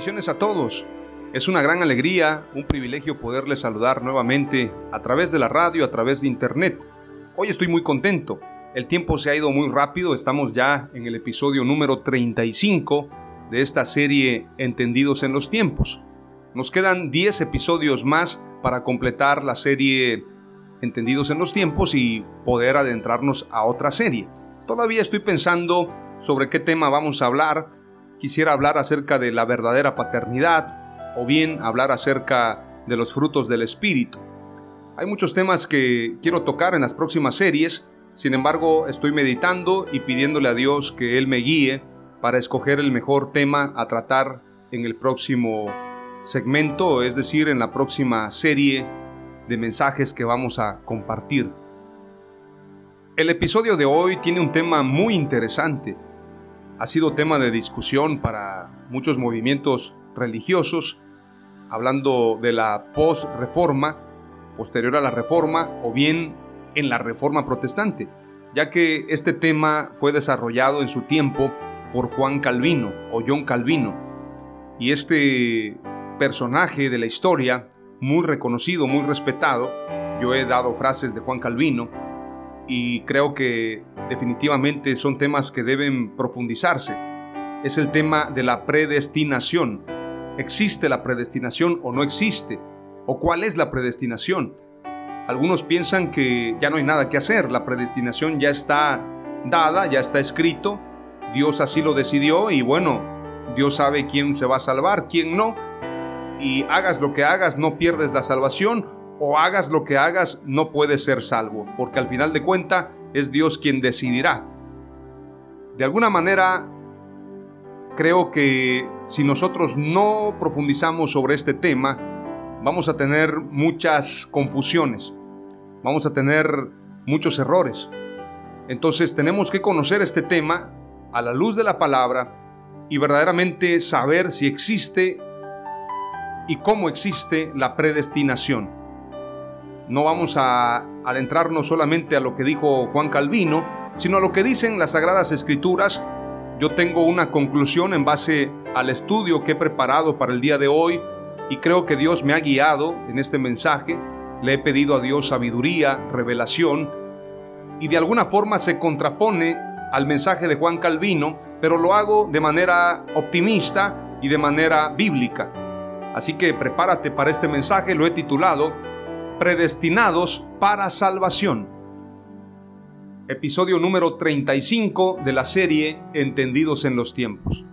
Bendiciones a todos. Es una gran alegría, un privilegio poderles saludar nuevamente a través de la radio, a través de internet. Hoy estoy muy contento. El tiempo se ha ido muy rápido, estamos ya en el episodio número 35 de esta serie Entendidos en los tiempos. Nos quedan 10 episodios más para completar la serie Entendidos en los tiempos y poder adentrarnos a otra serie. Todavía estoy pensando sobre qué tema vamos a hablar, quisiera hablar acerca de la verdadera paternidad o bien hablar acerca de los frutos del Espíritu. Hay muchos temas que quiero tocar en las próximas series, sin embargo estoy meditando y pidiéndole a Dios que Él me guíe para escoger el mejor tema a tratar en el próximo segmento, es decir, en la próxima serie de mensajes que vamos a compartir. El episodio de hoy tiene un tema muy interesante ha sido tema de discusión para muchos movimientos religiosos, hablando de la post-reforma, posterior a la reforma, o bien en la reforma protestante, ya que este tema fue desarrollado en su tiempo por Juan Calvino o John Calvino. Y este personaje de la historia, muy reconocido, muy respetado, yo he dado frases de Juan Calvino, y creo que definitivamente son temas que deben profundizarse. Es el tema de la predestinación. ¿Existe la predestinación o no existe? ¿O cuál es la predestinación? Algunos piensan que ya no hay nada que hacer, la predestinación ya está dada, ya está escrito, Dios así lo decidió y bueno, Dios sabe quién se va a salvar, quién no, y hagas lo que hagas, no pierdes la salvación o hagas lo que hagas, no puedes ser salvo, porque al final de cuenta es Dios quien decidirá. De alguna manera, creo que si nosotros no profundizamos sobre este tema, vamos a tener muchas confusiones, vamos a tener muchos errores. Entonces tenemos que conocer este tema a la luz de la palabra y verdaderamente saber si existe y cómo existe la predestinación. No vamos a adentrarnos solamente a lo que dijo Juan Calvino, sino a lo que dicen las Sagradas Escrituras. Yo tengo una conclusión en base al estudio que he preparado para el día de hoy y creo que Dios me ha guiado en este mensaje. Le he pedido a Dios sabiduría, revelación y de alguna forma se contrapone al mensaje de Juan Calvino, pero lo hago de manera optimista y de manera bíblica. Así que prepárate para este mensaje, lo he titulado predestinados para salvación. Episodio número 35 de la serie Entendidos en los tiempos.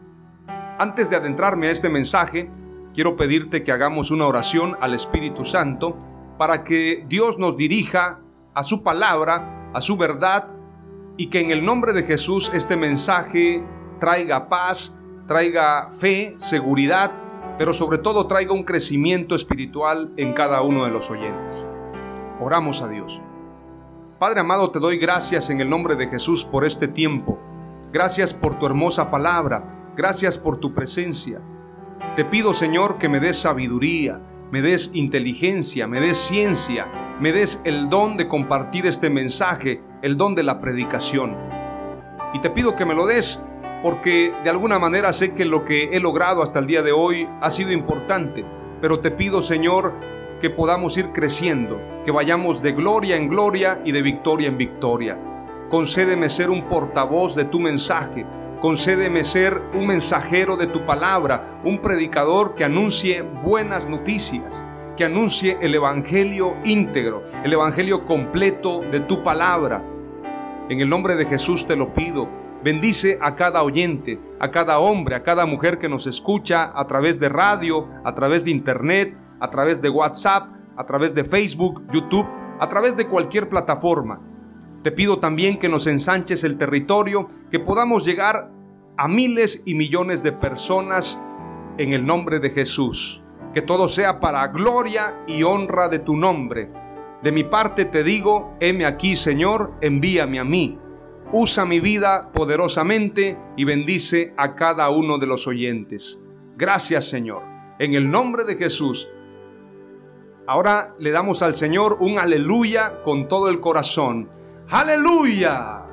Antes de adentrarme a este mensaje, quiero pedirte que hagamos una oración al Espíritu Santo para que Dios nos dirija a su palabra, a su verdad, y que en el nombre de Jesús este mensaje traiga paz, traiga fe, seguridad pero sobre todo traiga un crecimiento espiritual en cada uno de los oyentes. Oramos a Dios. Padre amado, te doy gracias en el nombre de Jesús por este tiempo. Gracias por tu hermosa palabra. Gracias por tu presencia. Te pido, Señor, que me des sabiduría, me des inteligencia, me des ciencia, me des el don de compartir este mensaje, el don de la predicación. Y te pido que me lo des porque de alguna manera sé que lo que he logrado hasta el día de hoy ha sido importante, pero te pido Señor que podamos ir creciendo, que vayamos de gloria en gloria y de victoria en victoria. Concédeme ser un portavoz de tu mensaje, concédeme ser un mensajero de tu palabra, un predicador que anuncie buenas noticias, que anuncie el Evangelio íntegro, el Evangelio completo de tu palabra. En el nombre de Jesús te lo pido. Bendice a cada oyente, a cada hombre, a cada mujer que nos escucha a través de radio, a través de internet, a través de WhatsApp, a través de Facebook, YouTube, a través de cualquier plataforma. Te pido también que nos ensanches el territorio, que podamos llegar a miles y millones de personas en el nombre de Jesús. Que todo sea para gloria y honra de tu nombre. De mi parte te digo, heme aquí Señor, envíame a mí. Usa mi vida poderosamente y bendice a cada uno de los oyentes. Gracias Señor. En el nombre de Jesús Ahora le damos al Señor un aleluya con todo el corazón. Aleluya.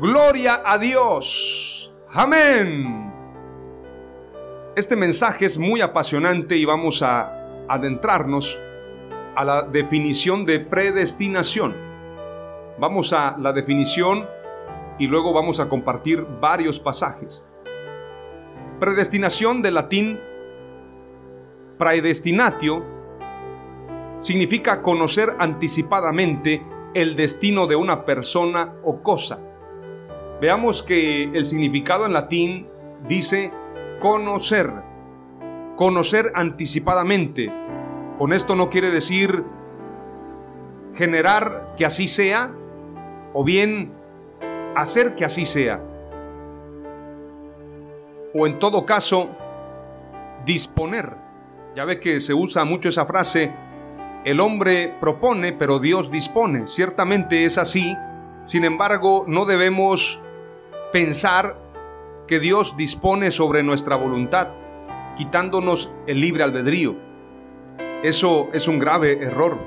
Gloria a Dios. Amén. Este mensaje es muy apasionante y vamos a adentrarnos a la definición de predestinación. Vamos a la definición y luego vamos a compartir varios pasajes. Predestinación de latín praedestinatio significa conocer anticipadamente el destino de una persona o cosa. Veamos que el significado en latín dice conocer, conocer anticipadamente. Con esto no quiere decir generar que así sea o bien hacer que así sea. O en todo caso, disponer. Ya ve que se usa mucho esa frase, el hombre propone, pero Dios dispone. Ciertamente es así. Sin embargo, no debemos pensar que Dios dispone sobre nuestra voluntad, quitándonos el libre albedrío. Eso es un grave error,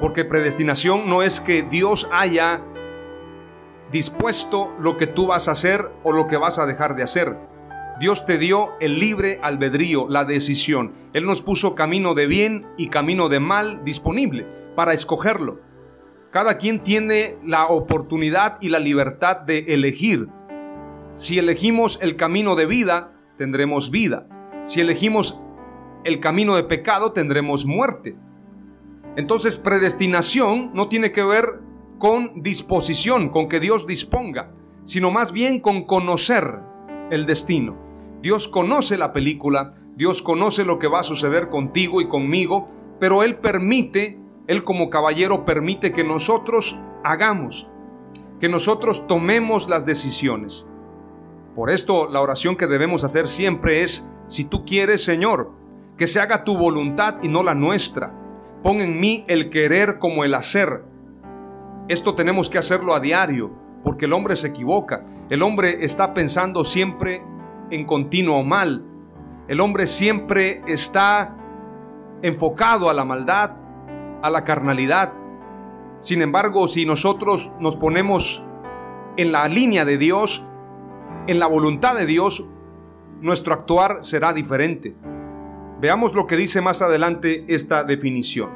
porque predestinación no es que Dios haya dispuesto lo que tú vas a hacer o lo que vas a dejar de hacer. Dios te dio el libre albedrío, la decisión. Él nos puso camino de bien y camino de mal disponible para escogerlo. Cada quien tiene la oportunidad y la libertad de elegir. Si elegimos el camino de vida, tendremos vida. Si elegimos el camino de pecado, tendremos muerte. Entonces, predestinación no tiene que ver con disposición, con que Dios disponga, sino más bien con conocer el destino. Dios conoce la película, Dios conoce lo que va a suceder contigo y conmigo, pero Él permite, Él como caballero permite que nosotros hagamos, que nosotros tomemos las decisiones. Por esto la oración que debemos hacer siempre es, si tú quieres, Señor, que se haga tu voluntad y no la nuestra. Pon en mí el querer como el hacer. Esto tenemos que hacerlo a diario, porque el hombre se equivoca. El hombre está pensando siempre en continuo mal. El hombre siempre está enfocado a la maldad, a la carnalidad. Sin embargo, si nosotros nos ponemos en la línea de Dios, en la voluntad de Dios, nuestro actuar será diferente. Veamos lo que dice más adelante esta definición.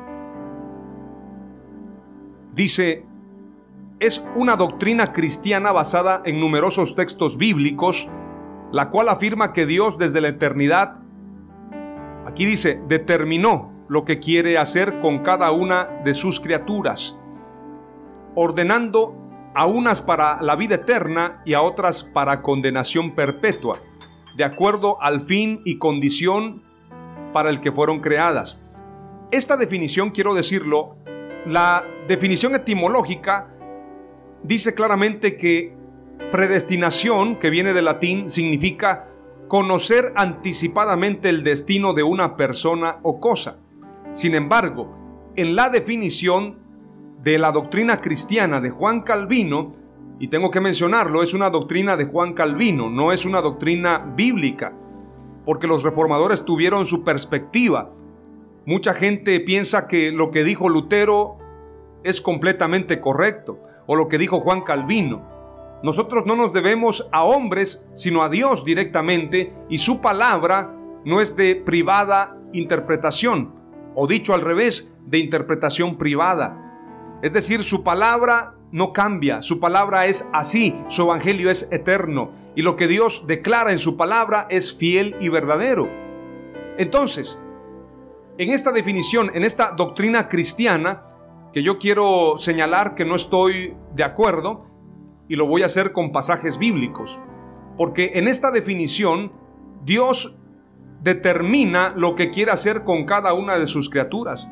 Dice, es una doctrina cristiana basada en numerosos textos bíblicos la cual afirma que Dios desde la eternidad, aquí dice, determinó lo que quiere hacer con cada una de sus criaturas, ordenando a unas para la vida eterna y a otras para condenación perpetua, de acuerdo al fin y condición para el que fueron creadas. Esta definición, quiero decirlo, la definición etimológica dice claramente que Predestinación, que viene del latín, significa conocer anticipadamente el destino de una persona o cosa. Sin embargo, en la definición de la doctrina cristiana de Juan Calvino, y tengo que mencionarlo, es una doctrina de Juan Calvino, no es una doctrina bíblica, porque los reformadores tuvieron su perspectiva. Mucha gente piensa que lo que dijo Lutero es completamente correcto, o lo que dijo Juan Calvino. Nosotros no nos debemos a hombres, sino a Dios directamente, y su palabra no es de privada interpretación, o dicho al revés, de interpretación privada. Es decir, su palabra no cambia, su palabra es así, su evangelio es eterno, y lo que Dios declara en su palabra es fiel y verdadero. Entonces, en esta definición, en esta doctrina cristiana, que yo quiero señalar que no estoy de acuerdo, y lo voy a hacer con pasajes bíblicos, porque en esta definición Dios determina lo que quiere hacer con cada una de sus criaturas,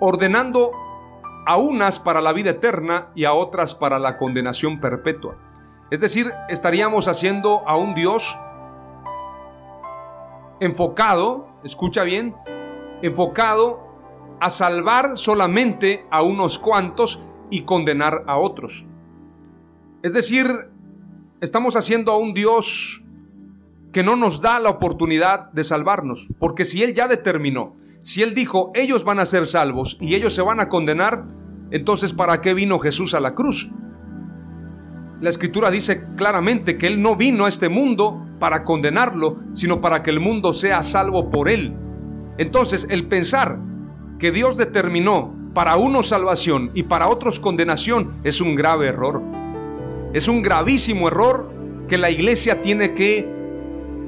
ordenando a unas para la vida eterna y a otras para la condenación perpetua. Es decir, estaríamos haciendo a un Dios enfocado, escucha bien, enfocado a salvar solamente a unos cuantos y condenar a otros. Es decir, estamos haciendo a un Dios que no nos da la oportunidad de salvarnos, porque si Él ya determinó, si Él dijo, ellos van a ser salvos y ellos se van a condenar, entonces ¿para qué vino Jesús a la cruz? La escritura dice claramente que Él no vino a este mundo para condenarlo, sino para que el mundo sea salvo por Él. Entonces, el pensar que Dios determinó para unos salvación y para otros condenación es un grave error. Es un gravísimo error que la iglesia tiene que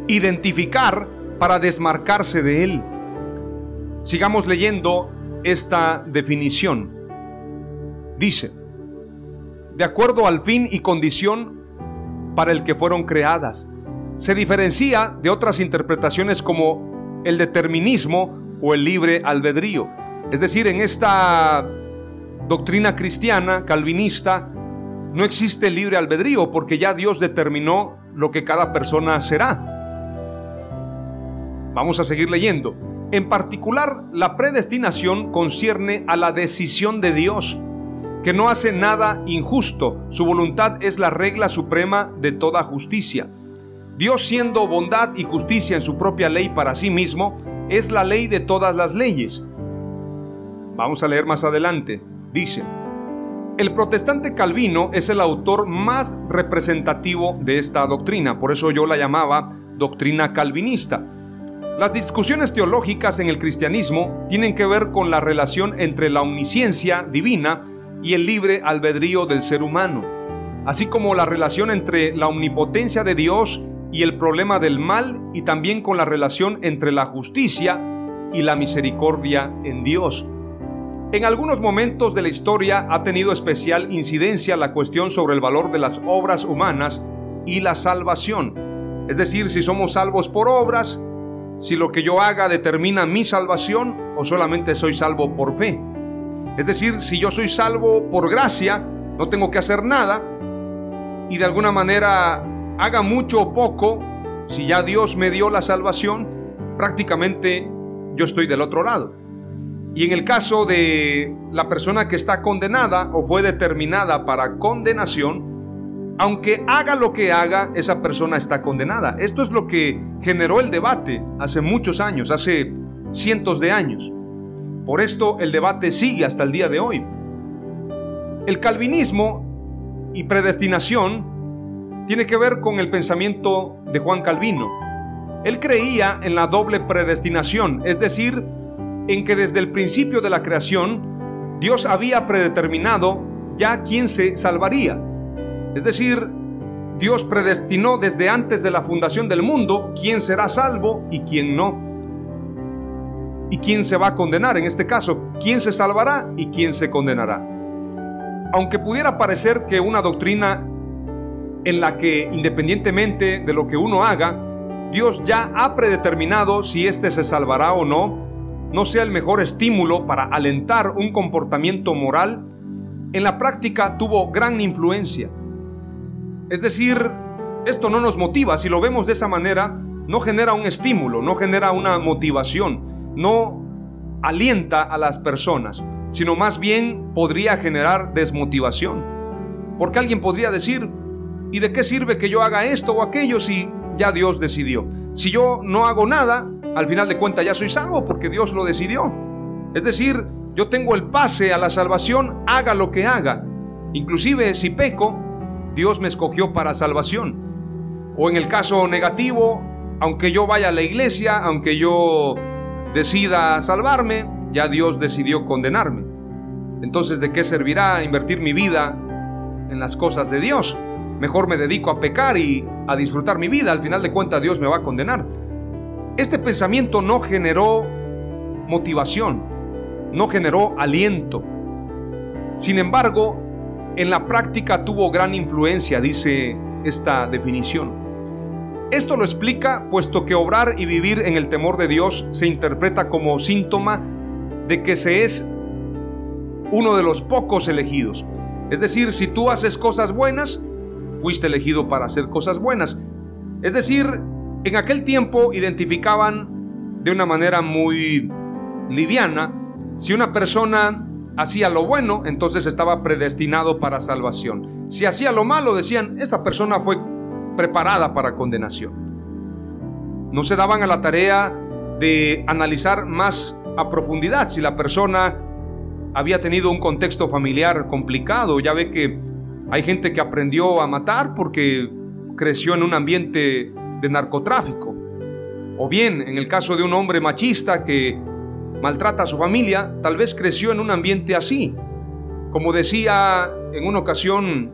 identificar para desmarcarse de él. Sigamos leyendo esta definición. Dice, de acuerdo al fin y condición para el que fueron creadas. Se diferencia de otras interpretaciones como el determinismo o el libre albedrío. Es decir, en esta doctrina cristiana calvinista no existe libre albedrío porque ya Dios determinó lo que cada persona será. Vamos a seguir leyendo. En particular, la predestinación concierne a la decisión de Dios, que no hace nada injusto. Su voluntad es la regla suprema de toda justicia. Dios siendo bondad y justicia en su propia ley para sí mismo, es la ley de todas las leyes. Vamos a leer más adelante. Dice, el protestante Calvino es el autor más representativo de esta doctrina, por eso yo la llamaba doctrina calvinista. Las discusiones teológicas en el cristianismo tienen que ver con la relación entre la omnisciencia divina y el libre albedrío del ser humano, así como la relación entre la omnipotencia de Dios y el problema del mal y también con la relación entre la justicia y la misericordia en Dios. En algunos momentos de la historia ha tenido especial incidencia la cuestión sobre el valor de las obras humanas y la salvación. Es decir, si somos salvos por obras, si lo que yo haga determina mi salvación o solamente soy salvo por fe. Es decir, si yo soy salvo por gracia, no tengo que hacer nada y de alguna manera haga mucho o poco, si ya Dios me dio la salvación, prácticamente yo estoy del otro lado. Y en el caso de la persona que está condenada o fue determinada para condenación, aunque haga lo que haga, esa persona está condenada. Esto es lo que generó el debate hace muchos años, hace cientos de años. Por esto el debate sigue hasta el día de hoy. El calvinismo y predestinación tiene que ver con el pensamiento de Juan Calvino. Él creía en la doble predestinación, es decir, en que desde el principio de la creación Dios había predeterminado ya quién se salvaría. Es decir, Dios predestinó desde antes de la fundación del mundo quién será salvo y quién no. Y quién se va a condenar, en este caso, quién se salvará y quién se condenará. Aunque pudiera parecer que una doctrina en la que independientemente de lo que uno haga, Dios ya ha predeterminado si éste se salvará o no, no sea el mejor estímulo para alentar un comportamiento moral, en la práctica tuvo gran influencia. Es decir, esto no nos motiva, si lo vemos de esa manera, no genera un estímulo, no genera una motivación, no alienta a las personas, sino más bien podría generar desmotivación. Porque alguien podría decir, ¿Y de qué sirve que yo haga esto o aquello si ya Dios decidió? Si yo no hago nada, al final de cuentas ya soy salvo porque Dios lo decidió. Es decir, yo tengo el pase a la salvación, haga lo que haga. Inclusive si peco, Dios me escogió para salvación. O en el caso negativo, aunque yo vaya a la iglesia, aunque yo decida salvarme, ya Dios decidió condenarme. Entonces, ¿de qué servirá invertir mi vida en las cosas de Dios? Mejor me dedico a pecar y a disfrutar mi vida. Al final de cuentas, Dios me va a condenar. Este pensamiento no generó motivación, no generó aliento. Sin embargo, en la práctica tuvo gran influencia, dice esta definición. Esto lo explica puesto que obrar y vivir en el temor de Dios se interpreta como síntoma de que se es uno de los pocos elegidos. Es decir, si tú haces cosas buenas, fuiste elegido para hacer cosas buenas. Es decir, en aquel tiempo identificaban de una manera muy liviana, si una persona hacía lo bueno, entonces estaba predestinado para salvación. Si hacía lo malo, decían, esa persona fue preparada para condenación. No se daban a la tarea de analizar más a profundidad si la persona había tenido un contexto familiar complicado. Ya ve que hay gente que aprendió a matar porque creció en un ambiente de narcotráfico. O bien, en el caso de un hombre machista que maltrata a su familia, tal vez creció en un ambiente así. Como decía en una ocasión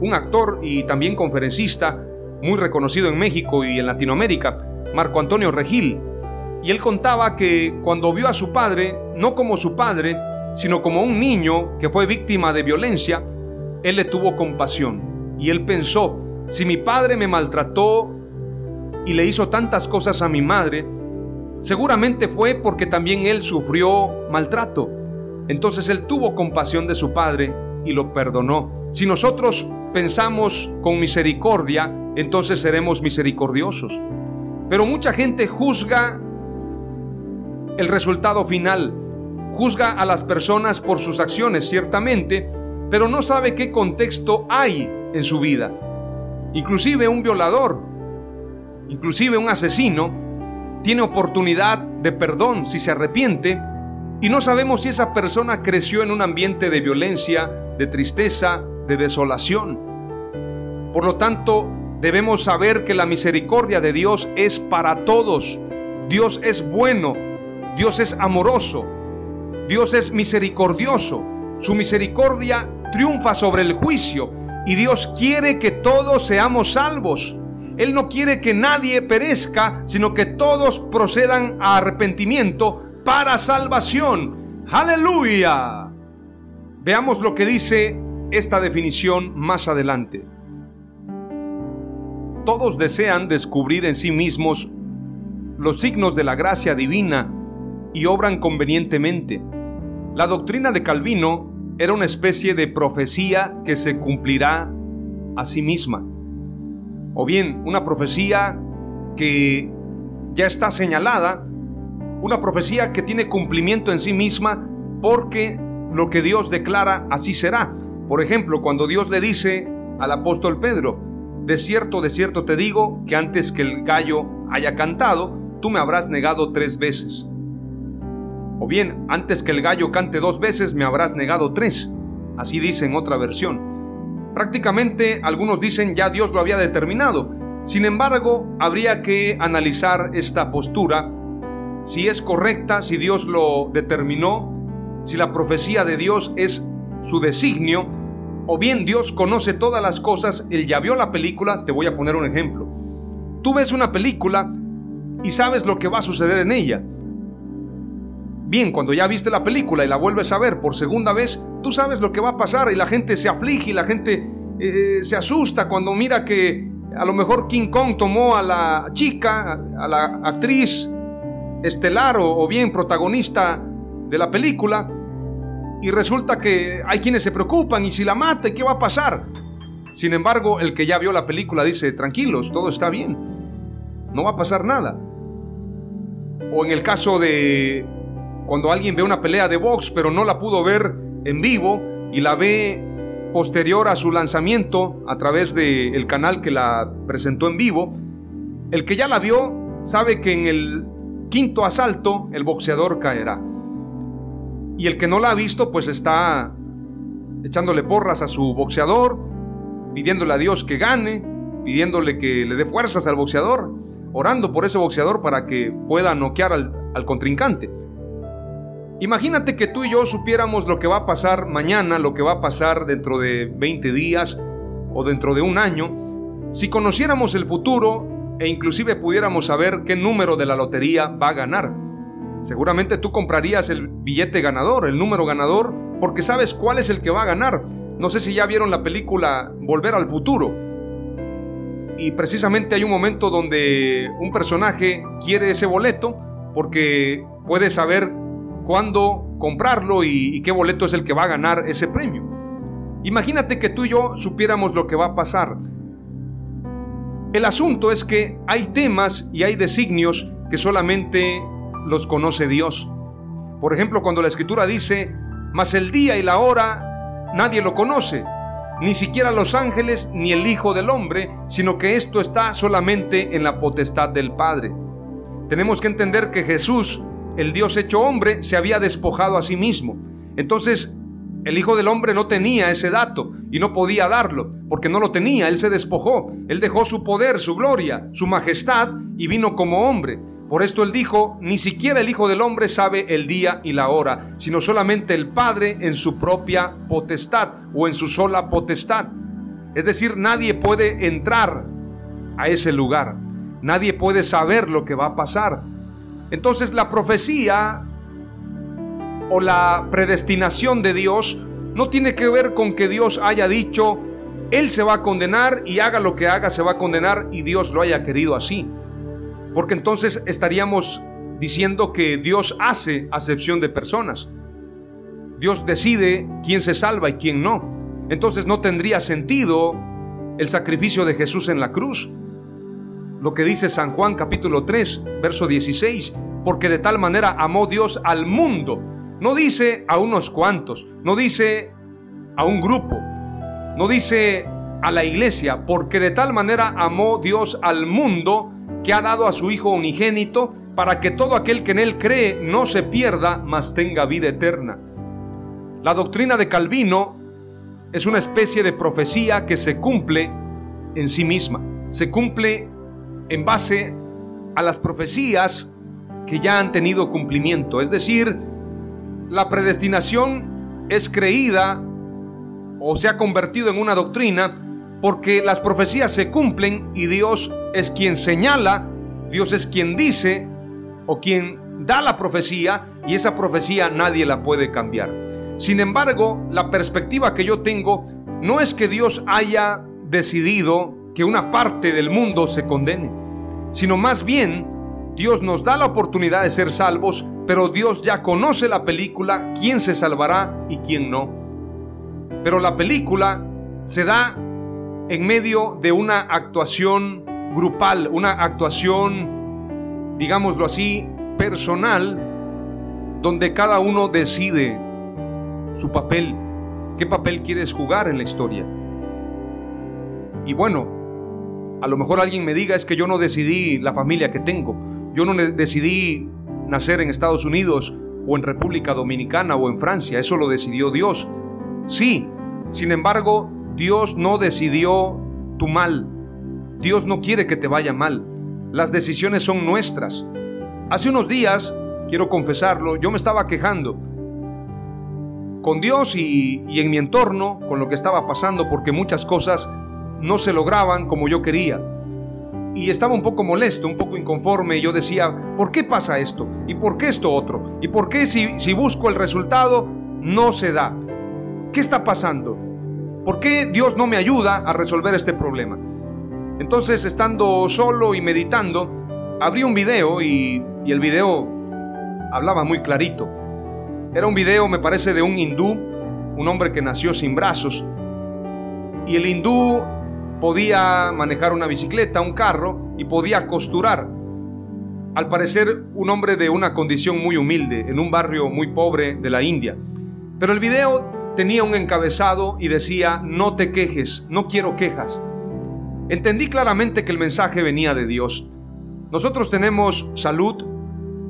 un actor y también conferencista muy reconocido en México y en Latinoamérica, Marco Antonio Regil. Y él contaba que cuando vio a su padre, no como su padre, sino como un niño que fue víctima de violencia, él le tuvo compasión. Y él pensó, si mi padre me maltrató y le hizo tantas cosas a mi madre, seguramente fue porque también él sufrió maltrato. Entonces él tuvo compasión de su padre y lo perdonó. Si nosotros pensamos con misericordia, entonces seremos misericordiosos. Pero mucha gente juzga el resultado final, juzga a las personas por sus acciones, ciertamente, pero no sabe qué contexto hay en su vida. Inclusive un violador, inclusive un asesino, tiene oportunidad de perdón si se arrepiente y no sabemos si esa persona creció en un ambiente de violencia, de tristeza, de desolación. Por lo tanto, debemos saber que la misericordia de Dios es para todos. Dios es bueno, Dios es amoroso, Dios es misericordioso. Su misericordia triunfa sobre el juicio y Dios quiere que todos seamos salvos. Él no quiere que nadie perezca, sino que todos procedan a arrepentimiento para salvación. Aleluya. Veamos lo que dice esta definición más adelante. Todos desean descubrir en sí mismos los signos de la gracia divina y obran convenientemente. La doctrina de Calvino era una especie de profecía que se cumplirá a sí misma. O bien, una profecía que ya está señalada, una profecía que tiene cumplimiento en sí misma porque lo que Dios declara así será. Por ejemplo, cuando Dios le dice al apóstol Pedro, de cierto, de cierto te digo que antes que el gallo haya cantado, tú me habrás negado tres veces. O bien, antes que el gallo cante dos veces, me habrás negado tres. Así dice en otra versión. Prácticamente algunos dicen ya Dios lo había determinado. Sin embargo, habría que analizar esta postura, si es correcta, si Dios lo determinó, si la profecía de Dios es su designio, o bien Dios conoce todas las cosas, Él ya vio la película, te voy a poner un ejemplo. Tú ves una película y sabes lo que va a suceder en ella. Bien, cuando ya viste la película y la vuelves a ver por segunda vez, tú sabes lo que va a pasar y la gente se aflige y la gente eh, se asusta cuando mira que a lo mejor King Kong tomó a la chica, a la actriz estelar o, o bien protagonista de la película y resulta que hay quienes se preocupan y si la mata, ¿qué va a pasar? Sin embargo, el que ya vio la película dice, tranquilos, todo está bien, no va a pasar nada. O en el caso de cuando alguien ve una pelea de box pero no la pudo ver en vivo y la ve posterior a su lanzamiento a través del canal que la presentó en vivo, el que ya la vio sabe que en el quinto asalto el boxeador caerá. Y el que no la ha visto, pues está echándole porras a su boxeador, pidiéndole a Dios que gane, pidiéndole que le dé fuerzas al boxeador, orando por ese boxeador para que pueda noquear al, al contrincante. Imagínate que tú y yo supiéramos lo que va a pasar mañana, lo que va a pasar dentro de 20 días o dentro de un año. Si conociéramos el futuro e inclusive pudiéramos saber qué número de la lotería va a ganar. Seguramente tú comprarías el billete ganador, el número ganador, porque sabes cuál es el que va a ganar. No sé si ya vieron la película Volver al futuro. Y precisamente hay un momento donde un personaje quiere ese boleto porque puede saber cuándo comprarlo y, qué boleto es el que va a ganar ese premio. Imagínate que tú y yo supiéramos lo que va a pasar. El asunto es que hay temas y hay designios que solamente los conoce Dios. Por ejemplo, cuando la escritura dice, mas el día y la hora nadie lo conoce, ni siquiera los ángeles ni el Hijo del Hombre, sino que esto está solamente en la potestad del Padre. Tenemos que entender que Jesús el Dios hecho hombre se había despojado a sí mismo. Entonces, el Hijo del Hombre no tenía ese dato y no podía darlo, porque no lo tenía, Él se despojó, Él dejó su poder, su gloria, su majestad y vino como hombre. Por esto Él dijo, ni siquiera el Hijo del Hombre sabe el día y la hora, sino solamente el Padre en su propia potestad o en su sola potestad. Es decir, nadie puede entrar a ese lugar, nadie puede saber lo que va a pasar, entonces la profecía o la predestinación de Dios no tiene que ver con que Dios haya dicho, Él se va a condenar y haga lo que haga, se va a condenar y Dios lo haya querido así. Porque entonces estaríamos diciendo que Dios hace acepción de personas. Dios decide quién se salva y quién no. Entonces no tendría sentido el sacrificio de Jesús en la cruz lo que dice San Juan capítulo 3, verso 16, porque de tal manera amó Dios al mundo. No dice a unos cuantos, no dice a un grupo, no dice a la iglesia, porque de tal manera amó Dios al mundo que ha dado a su Hijo unigénito para que todo aquel que en él cree no se pierda, mas tenga vida eterna. La doctrina de Calvino es una especie de profecía que se cumple en sí misma, se cumple en base a las profecías que ya han tenido cumplimiento. Es decir, la predestinación es creída o se ha convertido en una doctrina porque las profecías se cumplen y Dios es quien señala, Dios es quien dice o quien da la profecía y esa profecía nadie la puede cambiar. Sin embargo, la perspectiva que yo tengo no es que Dios haya decidido que una parte del mundo se condene, sino más bien Dios nos da la oportunidad de ser salvos, pero Dios ya conoce la película, quién se salvará y quién no. Pero la película se da en medio de una actuación grupal, una actuación, digámoslo así, personal, donde cada uno decide su papel, qué papel quieres jugar en la historia. Y bueno, a lo mejor alguien me diga es que yo no decidí la familia que tengo. Yo no decidí nacer en Estados Unidos o en República Dominicana o en Francia. Eso lo decidió Dios. Sí, sin embargo, Dios no decidió tu mal. Dios no quiere que te vaya mal. Las decisiones son nuestras. Hace unos días, quiero confesarlo, yo me estaba quejando con Dios y, en mi entorno, con lo que estaba pasando, porque muchas cosas no se lograban como yo quería. Y estaba un poco molesto, un poco inconforme. Y yo decía, ¿por qué pasa esto? ¿Y por qué esto otro? ¿Y por qué si, si busco el resultado no se da? ¿Qué está pasando? ¿Por qué Dios no me ayuda a resolver este problema? Entonces, estando solo y meditando, abrí un video y, y el video hablaba muy clarito. Era un video, me parece, de un hindú, un hombre que nació sin brazos. Y el hindú podía manejar una bicicleta, un carro y podía costurar. Al parecer un hombre de una condición muy humilde, en un barrio muy pobre de la India. Pero el video tenía un encabezado y decía, no te quejes, no quiero quejas. Entendí claramente que el mensaje venía de Dios. Nosotros tenemos salud,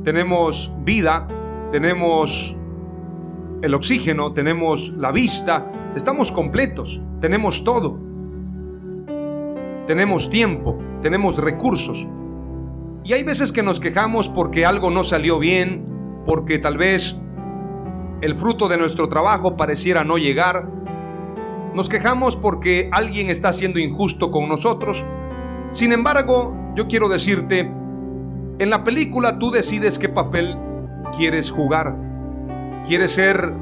tenemos vida, tenemos el oxígeno, tenemos la vista, estamos completos, tenemos todo. Tenemos tiempo, tenemos recursos. Y hay veces que nos quejamos porque algo no salió bien, porque tal vez el fruto de nuestro trabajo pareciera no llegar. Nos quejamos porque alguien está siendo injusto con nosotros. Sin embargo, yo quiero decirte, en la película tú decides qué papel quieres jugar. ¿Quieres ser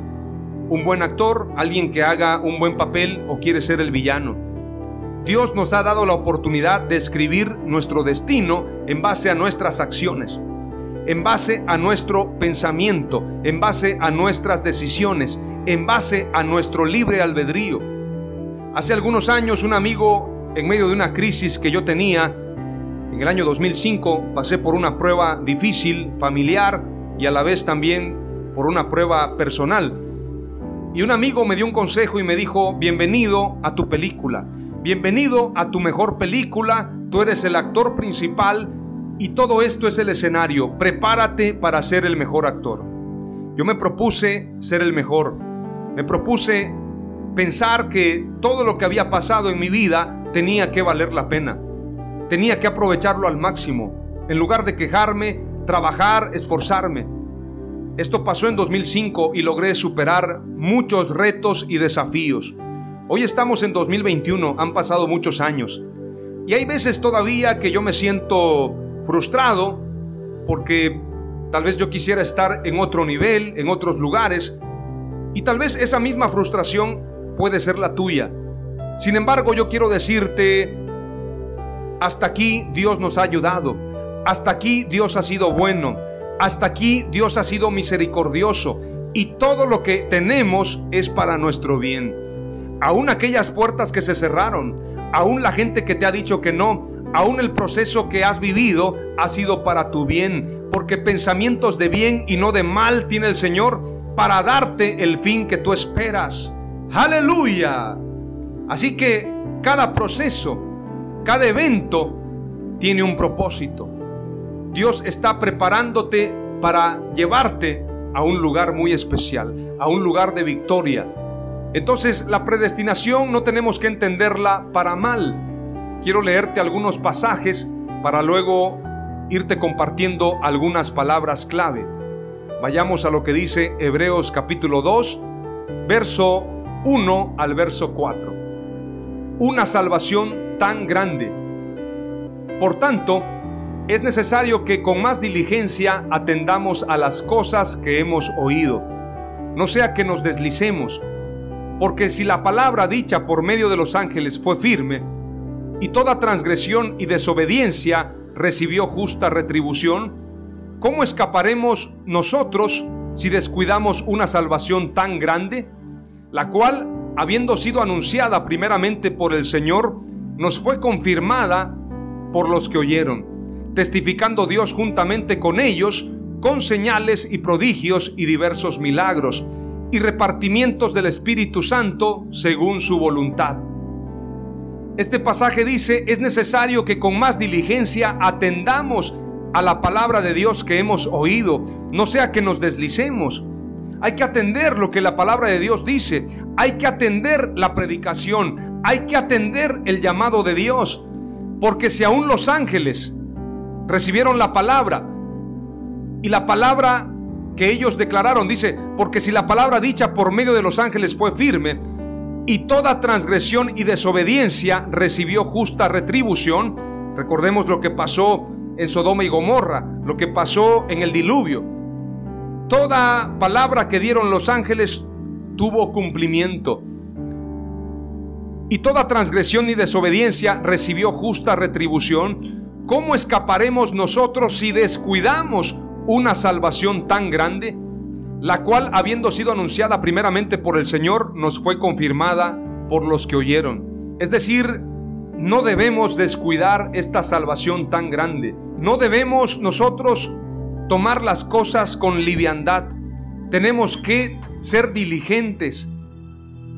un buen actor, alguien que haga un buen papel o quieres ser el villano? Dios nos ha dado la oportunidad de escribir nuestro destino en base a nuestras acciones en base a nuestro pensamiento, en base a nuestras decisiones, en base a nuestro libre albedrío. Hace algunos años un amigo, en medio de una crisis que yo tenía, en el año 2005 pasé por una prueba difícil, familiar y a la vez también por una prueba personal. Y un amigo me dio un consejo y me dijo, bienvenido a tu película, bienvenido a tu mejor película, tú eres el actor principal y todo esto es el escenario. Prepárate para ser el mejor actor. Yo me propuse ser el mejor. Me propuse pensar que todo lo que había pasado en mi vida tenía que valer la pena. Tenía que aprovecharlo al máximo. En lugar de quejarme, trabajar, esforzarme. Esto pasó en 2005 y logré superar muchos retos y desafíos. Hoy estamos en 2021, han pasado muchos años. Y hay veces todavía que yo me siento frustrado porque tal vez yo quisiera estar en otro nivel, en otros lugares, y tal vez esa misma frustración puede ser la tuya. Sin embargo, yo quiero decirte, hasta aquí Dios nos ha ayudado, hasta aquí Dios ha sido bueno, hasta aquí Dios ha sido misericordioso, y todo lo que tenemos es para nuestro bien. Aún aquellas puertas que se cerraron, aún la gente que te ha dicho que no, aún el proceso que has vivido ha sido para tu bien, porque pensamientos de bien y no de mal tiene el Señor para darte el fin que tú esperas. Aleluya. Así que cada proceso, cada evento tiene un propósito. Dios está preparándote para llevarte a un lugar muy especial, a un lugar de victoria. Entonces la predestinación no tenemos que entenderla para mal quiero leerte algunos pasajes para luego irte compartiendo algunas palabras clave. Vayamos a lo que dice Hebreos capítulo 2, verso 1 al verso 4. Una salvación tan grande. Por tanto, es necesario que con más diligencia atendamos a las cosas que hemos oído, no sea que nos deslicemos, porque si la palabra dicha por medio de los ángeles fue firme, y toda transgresión y desobediencia recibió justa retribución, ¿cómo escaparemos nosotros si descuidamos una salvación tan grande, la cual, habiendo sido anunciada primeramente por el Señor, nos fue confirmada por los que oyeron, testificando Dios juntamente con ellos, con señales y prodigios y diversos milagros, y repartimientos del Espíritu Santo según su voluntad este pasaje dice, es necesario que con más diligencia atendamos a la palabra de Dios que hemos oído, no sea que nos deslicemos. Hay que atender lo que la palabra de Dios dice, hay que atender la predicación, hay que atender el llamado de Dios, porque si aún los ángeles recibieron la palabra y la palabra que ellos declararon dice, porque si la palabra dicha por medio de los ángeles fue firme, y toda transgresión y desobediencia recibió justa retribución. Recordemos lo que pasó en Sodoma y Gomorra, lo que pasó en el diluvio. Toda palabra que dieron los ángeles tuvo cumplimiento. Y toda transgresión y desobediencia recibió justa retribución. ¿Cómo escaparemos nosotros si descuidamos una salvación tan grande? la cual habiendo sido anunciada primeramente por el Señor, nos fue confirmada por los que oyeron. Es decir, no debemos descuidar esta salvación tan grande. No debemos nosotros tomar las cosas con liviandad. Tenemos que ser diligentes.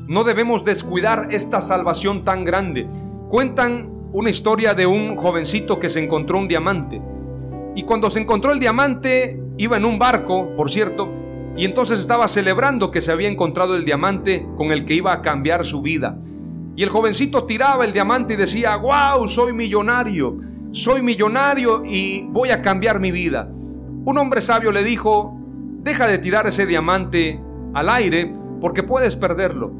No debemos descuidar esta salvación tan grande. Cuentan una historia de un jovencito que se encontró un diamante. Y cuando se encontró el diamante, iba en un barco, por cierto, y entonces estaba celebrando que se había encontrado el diamante con el que iba a cambiar su vida. Y el jovencito tiraba el diamante y decía, wow, soy millonario, soy millonario y voy a cambiar mi vida. Un hombre sabio le dijo, deja de tirar ese diamante al aire porque puedes perderlo.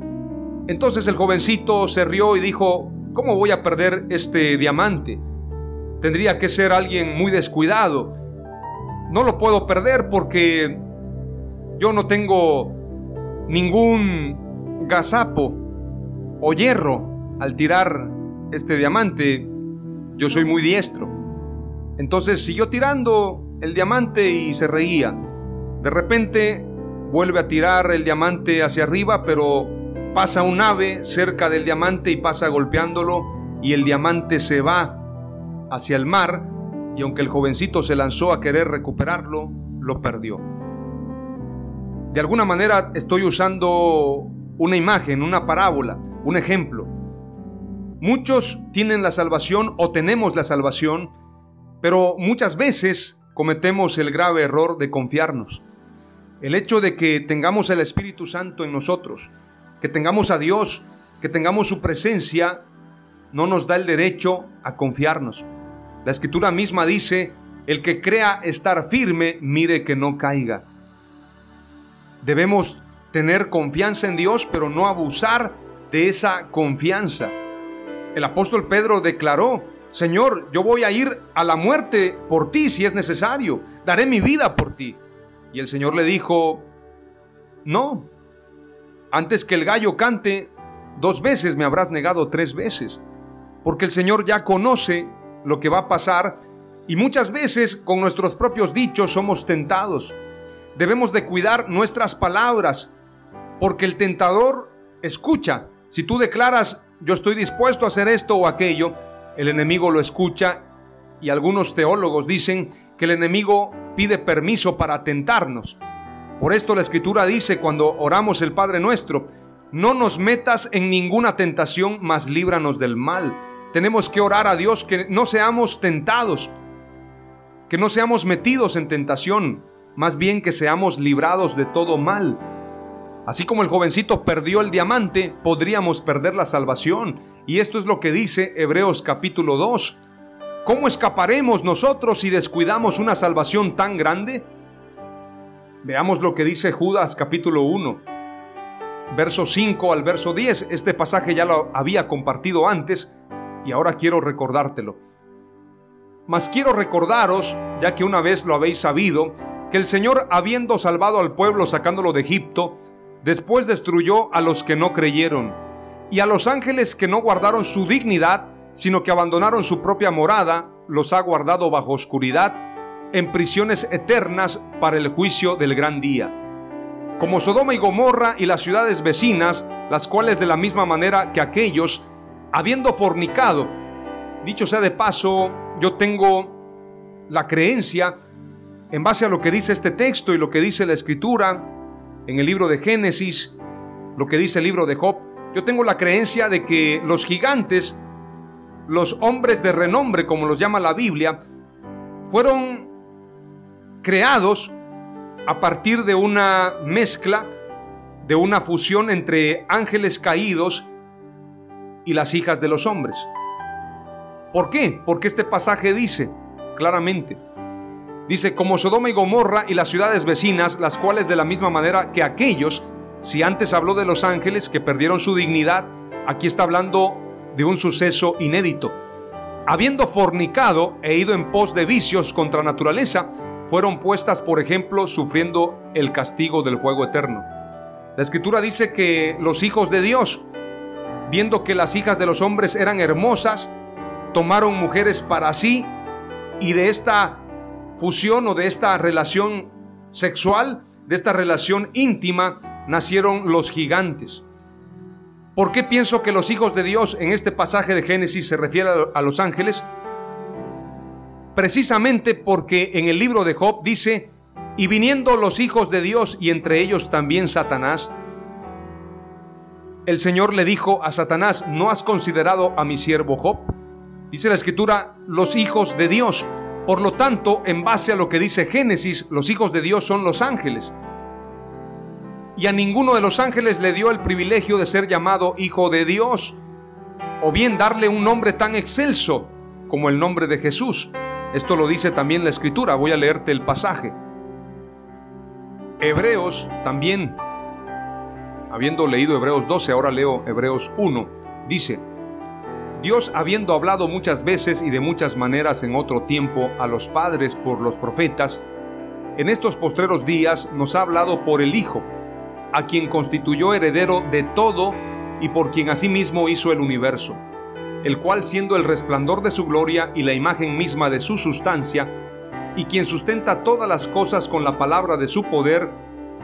Entonces el jovencito se rió y dijo, ¿cómo voy a perder este diamante? Tendría que ser alguien muy descuidado. No lo puedo perder porque yo no tengo ningún gazapo o hierro al tirar este diamante. Yo soy muy diestro. Entonces siguió tirando el diamante y se reía. De repente vuelve a tirar el diamante hacia arriba, pero pasa un ave cerca del diamante y pasa golpeándolo y el diamante se va hacia el mar y aunque el jovencito se lanzó a querer recuperarlo, lo perdió. De alguna manera estoy usando una imagen, una parábola, un ejemplo. Muchos tienen la salvación o tenemos la salvación, pero muchas veces cometemos el grave error de confiarnos. El hecho de que tengamos el Espíritu Santo en nosotros, que tengamos a Dios, que tengamos su presencia, no nos da el derecho a confiarnos. La escritura misma dice, el que crea estar firme, mire que no caiga. Debemos tener confianza en Dios, pero no abusar de esa confianza. El apóstol Pedro declaró, Señor, yo voy a ir a la muerte por ti si es necesario, daré mi vida por ti. Y el Señor le dijo, no, antes que el gallo cante, dos veces me habrás negado tres veces, porque el Señor ya conoce lo que va a pasar y muchas veces con nuestros propios dichos somos tentados debemos de cuidar nuestras palabras, porque el tentador escucha. Si tú declaras, yo estoy dispuesto a hacer esto o aquello, el enemigo lo escucha y algunos teólogos dicen que el enemigo pide permiso para tentarnos. Por esto la escritura dice cuando oramos el Padre nuestro, no nos metas en ninguna tentación, mas líbranos del mal. Tenemos que orar a Dios que no seamos tentados, que no seamos metidos en tentación, más bien que seamos librados de todo mal. Así como el jovencito perdió el diamante, podríamos perder la salvación. Y esto es lo que dice Hebreos capítulo 2. ¿Cómo escaparemos nosotros si descuidamos una salvación tan grande? Veamos lo que dice Judas capítulo 1, verso 5 al verso 10. Este pasaje ya lo había compartido antes y ahora quiero recordártelo. Mas quiero recordaros, ya que una vez lo habéis sabido, que el Señor, habiendo salvado al pueblo sacándolo de Egipto, después destruyó a los que no creyeron, y a los ángeles que no guardaron su dignidad, sino que abandonaron su propia morada, los ha guardado bajo oscuridad, en prisiones eternas para el juicio del gran día. Como Sodoma y Gomorra y las ciudades vecinas, las cuales de la misma manera que aquellos, habiendo fornicado, dicho sea de paso, yo tengo la creencia en base a lo que dice este texto y lo que dice la escritura en el libro de Génesis, lo que dice el libro de Job, yo tengo la creencia de que los gigantes, los hombres de renombre, como los llama la Biblia, fueron creados a partir de una mezcla, de una fusión entre ángeles caídos y las hijas de los hombres. ¿Por qué? Porque este pasaje dice claramente, Dice, como Sodoma y Gomorra y las ciudades vecinas, las cuales de la misma manera que aquellos, si antes habló de los ángeles que perdieron su dignidad, aquí está hablando de un suceso inédito. Habiendo fornicado e ido en pos de vicios contra naturaleza, fueron puestas, por ejemplo, sufriendo el castigo del fuego eterno. La escritura dice que los hijos de Dios, viendo que las hijas de los hombres eran hermosas, tomaron mujeres para sí y de esta fusión o de esta relación sexual, de esta relación íntima, nacieron los gigantes. ¿Por qué pienso que los hijos de Dios en este pasaje de Génesis se refiere a los ángeles? Precisamente porque en el libro de Job dice, y viniendo los hijos de Dios y entre ellos también Satanás, el Señor le dijo a Satanás, ¿no has considerado a mi siervo Job? Dice la escritura, los hijos de Dios. Por lo tanto, en base a lo que dice Génesis, los hijos de Dios son los ángeles. y a ninguno de los ángeles le dio el privilegio de ser llamado hijo de Dios, o bien darle un nombre tan excelso como el nombre de Jesús. Esto lo dice también la escritura, voy a leerte el pasaje. Hebreos también, habiendo leído Hebreos 12, ahora leo Hebreos 1, dice, Dios habiendo hablado muchas veces y de muchas maneras en otro tiempo a los padres por los profetas, en estos postreros días nos ha hablado por el Hijo, a quien constituyó heredero de todo y por quien asimismo hizo el universo, el cual siendo el resplandor de su gloria y la imagen misma de su sustancia, y quien sustenta todas las cosas con la palabra de su poder,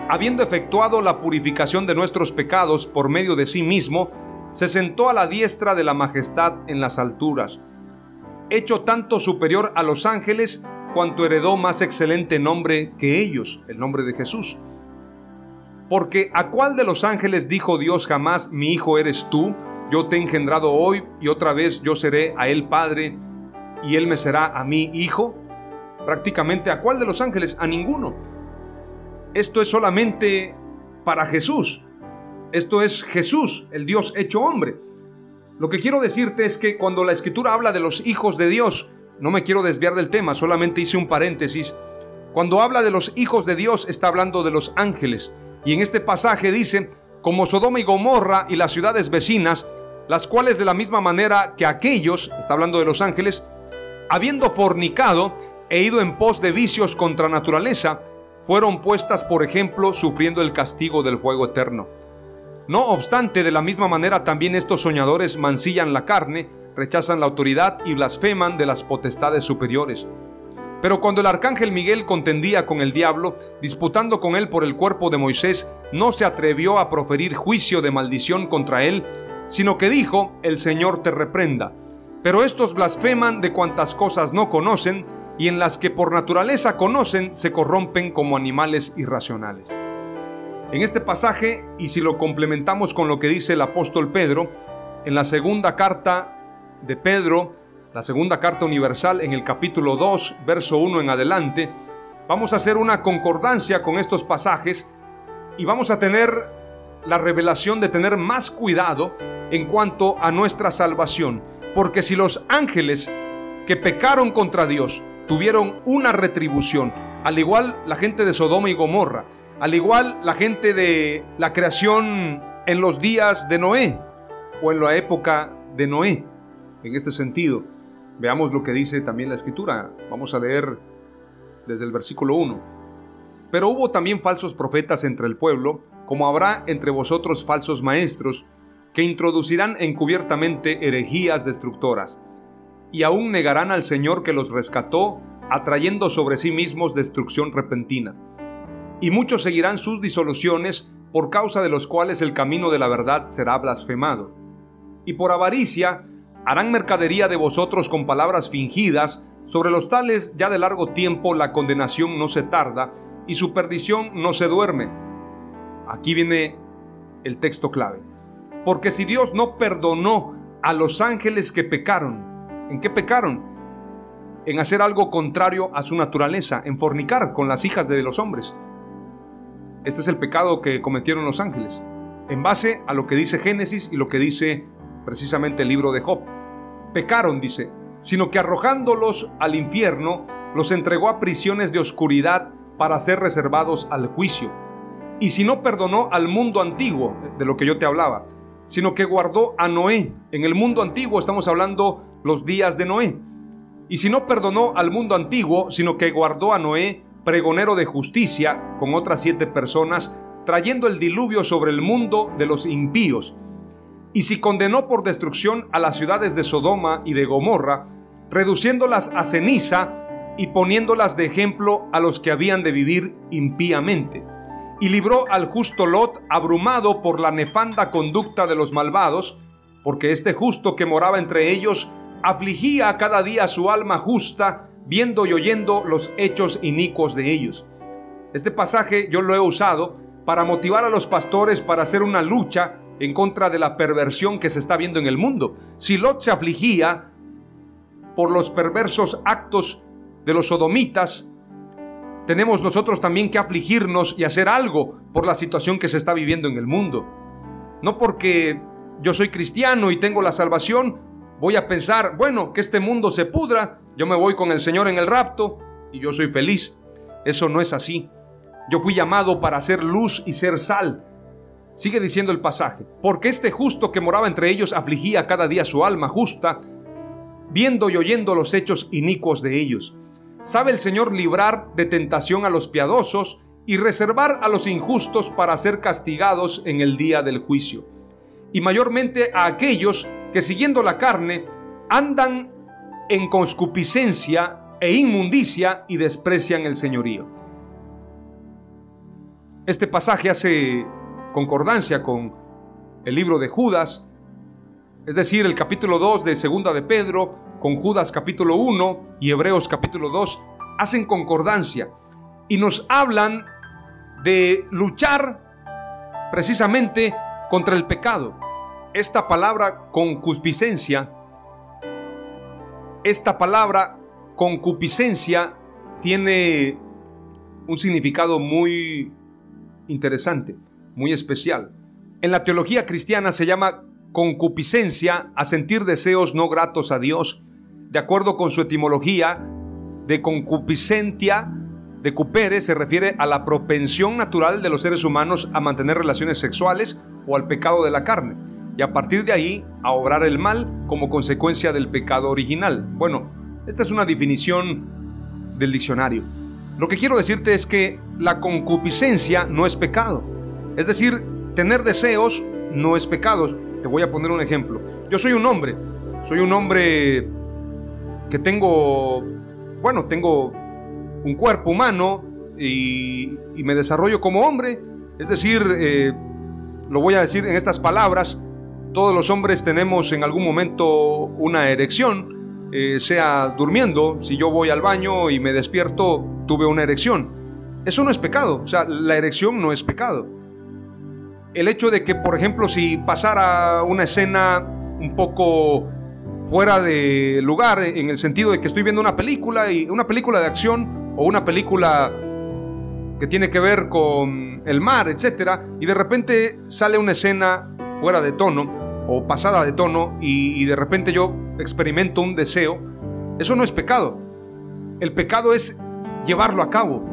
habiendo efectuado la purificación de nuestros pecados por medio de sí mismo, se sentó a la diestra de la majestad en las alturas, hecho tanto superior a los ángeles cuanto heredó más excelente nombre que ellos, el nombre de Jesús. Porque ¿a cuál de los ángeles dijo Dios jamás, mi hijo eres tú? Yo te he engendrado hoy y otra vez yo seré a él padre y él me será a mí hijo. Prácticamente ¿a cuál de los ángeles? A ninguno. Esto es solamente para Jesús. Esto es Jesús, el Dios hecho hombre. Lo que quiero decirte es que cuando la escritura habla de los hijos de Dios, no me quiero desviar del tema, solamente hice un paréntesis. Cuando habla de los hijos de Dios está hablando de los ángeles. Y en este pasaje dice, como Sodoma y Gomorra y las ciudades vecinas, las cuales de la misma manera que aquellos, está hablando de los ángeles, habiendo fornicado e ido en pos de vicios contra naturaleza, fueron puestas por ejemplo sufriendo el castigo del fuego eterno. No obstante, de la misma manera también estos soñadores mancillan la carne, rechazan la autoridad y blasfeman de las potestades superiores. Pero cuando el arcángel Miguel contendía con el diablo, disputando con él por el cuerpo de Moisés, no se atrevió a proferir juicio de maldición contra él, sino que dijo, el Señor te reprenda. Pero estos blasfeman de cuantas cosas no conocen, y en las que por naturaleza conocen, se corrompen como animales irracionales. En este pasaje, y si lo complementamos con lo que dice el apóstol Pedro, en la segunda carta de Pedro, la segunda carta universal en el capítulo 2, verso 1 en adelante, vamos a hacer una concordancia con estos pasajes y vamos a tener la revelación de tener más cuidado en cuanto a nuestra salvación. Porque si los ángeles que pecaron contra Dios tuvieron una retribución, al igual la gente de Sodoma y Gomorra, al igual la gente de la creación en los días de Noé o en la época de Noé. En este sentido, veamos lo que dice también la escritura. Vamos a leer desde el versículo 1. Pero hubo también falsos profetas entre el pueblo, como habrá entre vosotros falsos maestros, que introducirán encubiertamente herejías destructoras, y aún negarán al Señor que los rescató, atrayendo sobre sí mismos destrucción repentina y muchos seguirán sus disoluciones, por causa de los cuales el camino de la verdad será blasfemado. Y por avaricia harán mercadería de vosotros con palabras fingidas, sobre los tales ya de largo tiempo la condenación no se tarda y su perdición no se duerme. Aquí viene el texto clave. Porque si Dios no perdonó a los ángeles que pecaron, ¿en qué pecaron? En hacer algo contrario a su naturaleza, en fornicar con las hijas de los hombres. Este es el pecado que cometieron los ángeles, en base a lo que dice Génesis y lo que dice precisamente el libro de Job. Pecaron, dice, sino que arrojándolos al infierno, los entregó a prisiones de oscuridad para ser reservados al juicio. Y si no perdonó al mundo antiguo, de lo que yo te hablaba, sino que guardó a Noé. En el mundo antiguo estamos hablando los días de Noé. Y si no perdonó al mundo antiguo, sino que guardó a Noé, pregonero de justicia, con otras siete personas, trayendo el diluvio sobre el mundo de los impíos. Y si condenó por destrucción a las ciudades de Sodoma y de Gomorra, reduciéndolas a ceniza y poniéndolas de ejemplo a los que habían de vivir impíamente. Y libró al justo Lot abrumado por la nefanda conducta de los malvados, porque este justo que moraba entre ellos afligía cada día su alma justa, viendo y oyendo los hechos inicuos de ellos. Este pasaje yo lo he usado para motivar a los pastores para hacer una lucha en contra de la perversión que se está viendo en el mundo. Si Lot se afligía por los perversos actos de los sodomitas, tenemos nosotros también que afligirnos y hacer algo por la situación que se está viviendo en el mundo. No porque yo soy cristiano y tengo la salvación, voy a pensar, bueno, que este mundo se pudra, yo me voy con el Señor en el rapto y yo soy feliz. Eso no es así. Yo fui llamado para hacer luz y ser sal. Sigue diciendo el pasaje, porque este justo que moraba entre ellos afligía cada día su alma justa, viendo y oyendo los hechos inicuos de ellos. Sabe el Señor librar de tentación a los piadosos y reservar a los injustos para ser castigados en el día del juicio. Y mayormente a aquellos que siguiendo la carne andan en conscupiscencia e inmundicia y desprecian el señorío. Este pasaje hace concordancia con el libro de Judas, es decir, el capítulo 2 de Segunda de Pedro, con Judas capítulo 1 y Hebreos capítulo 2, hacen concordancia y nos hablan de luchar precisamente contra el pecado. Esta palabra concupiscencia, esta palabra concupiscencia tiene un significado muy interesante, muy especial. En la teología cristiana se llama concupiscencia a sentir deseos no gratos a Dios de acuerdo con su etimología, de concupiscentia, de cupere, se refiere a la propensión natural de los seres humanos a mantener relaciones sexuales o al pecado de la carne, y a partir de ahí a obrar el mal como consecuencia del pecado original. Bueno, esta es una definición del diccionario. Lo que quiero decirte es que la concupiscencia no es pecado. Es decir, tener deseos no es pecado. Te voy a poner un ejemplo. Yo soy un hombre, soy un hombre que tengo, bueno, tengo un cuerpo humano y, me desarrollo como hombre. Es decir, eh, lo voy a decir en estas palabras, todos los hombres tenemos en algún momento una erección, eh, sea durmiendo, si yo voy al baño y me despierto, tuve una erección. Eso no es pecado, o sea, la erección no es pecado. El hecho de que, por ejemplo, si pasara una escena un poco fuera de lugar en el sentido de que estoy viendo una película y una película de acción o una película que tiene que ver con el mar, etcétera, y de repente sale una escena fuera de tono o pasada de tono y, y de repente yo experimento un deseo, eso no es pecado. El pecado es llevarlo a cabo.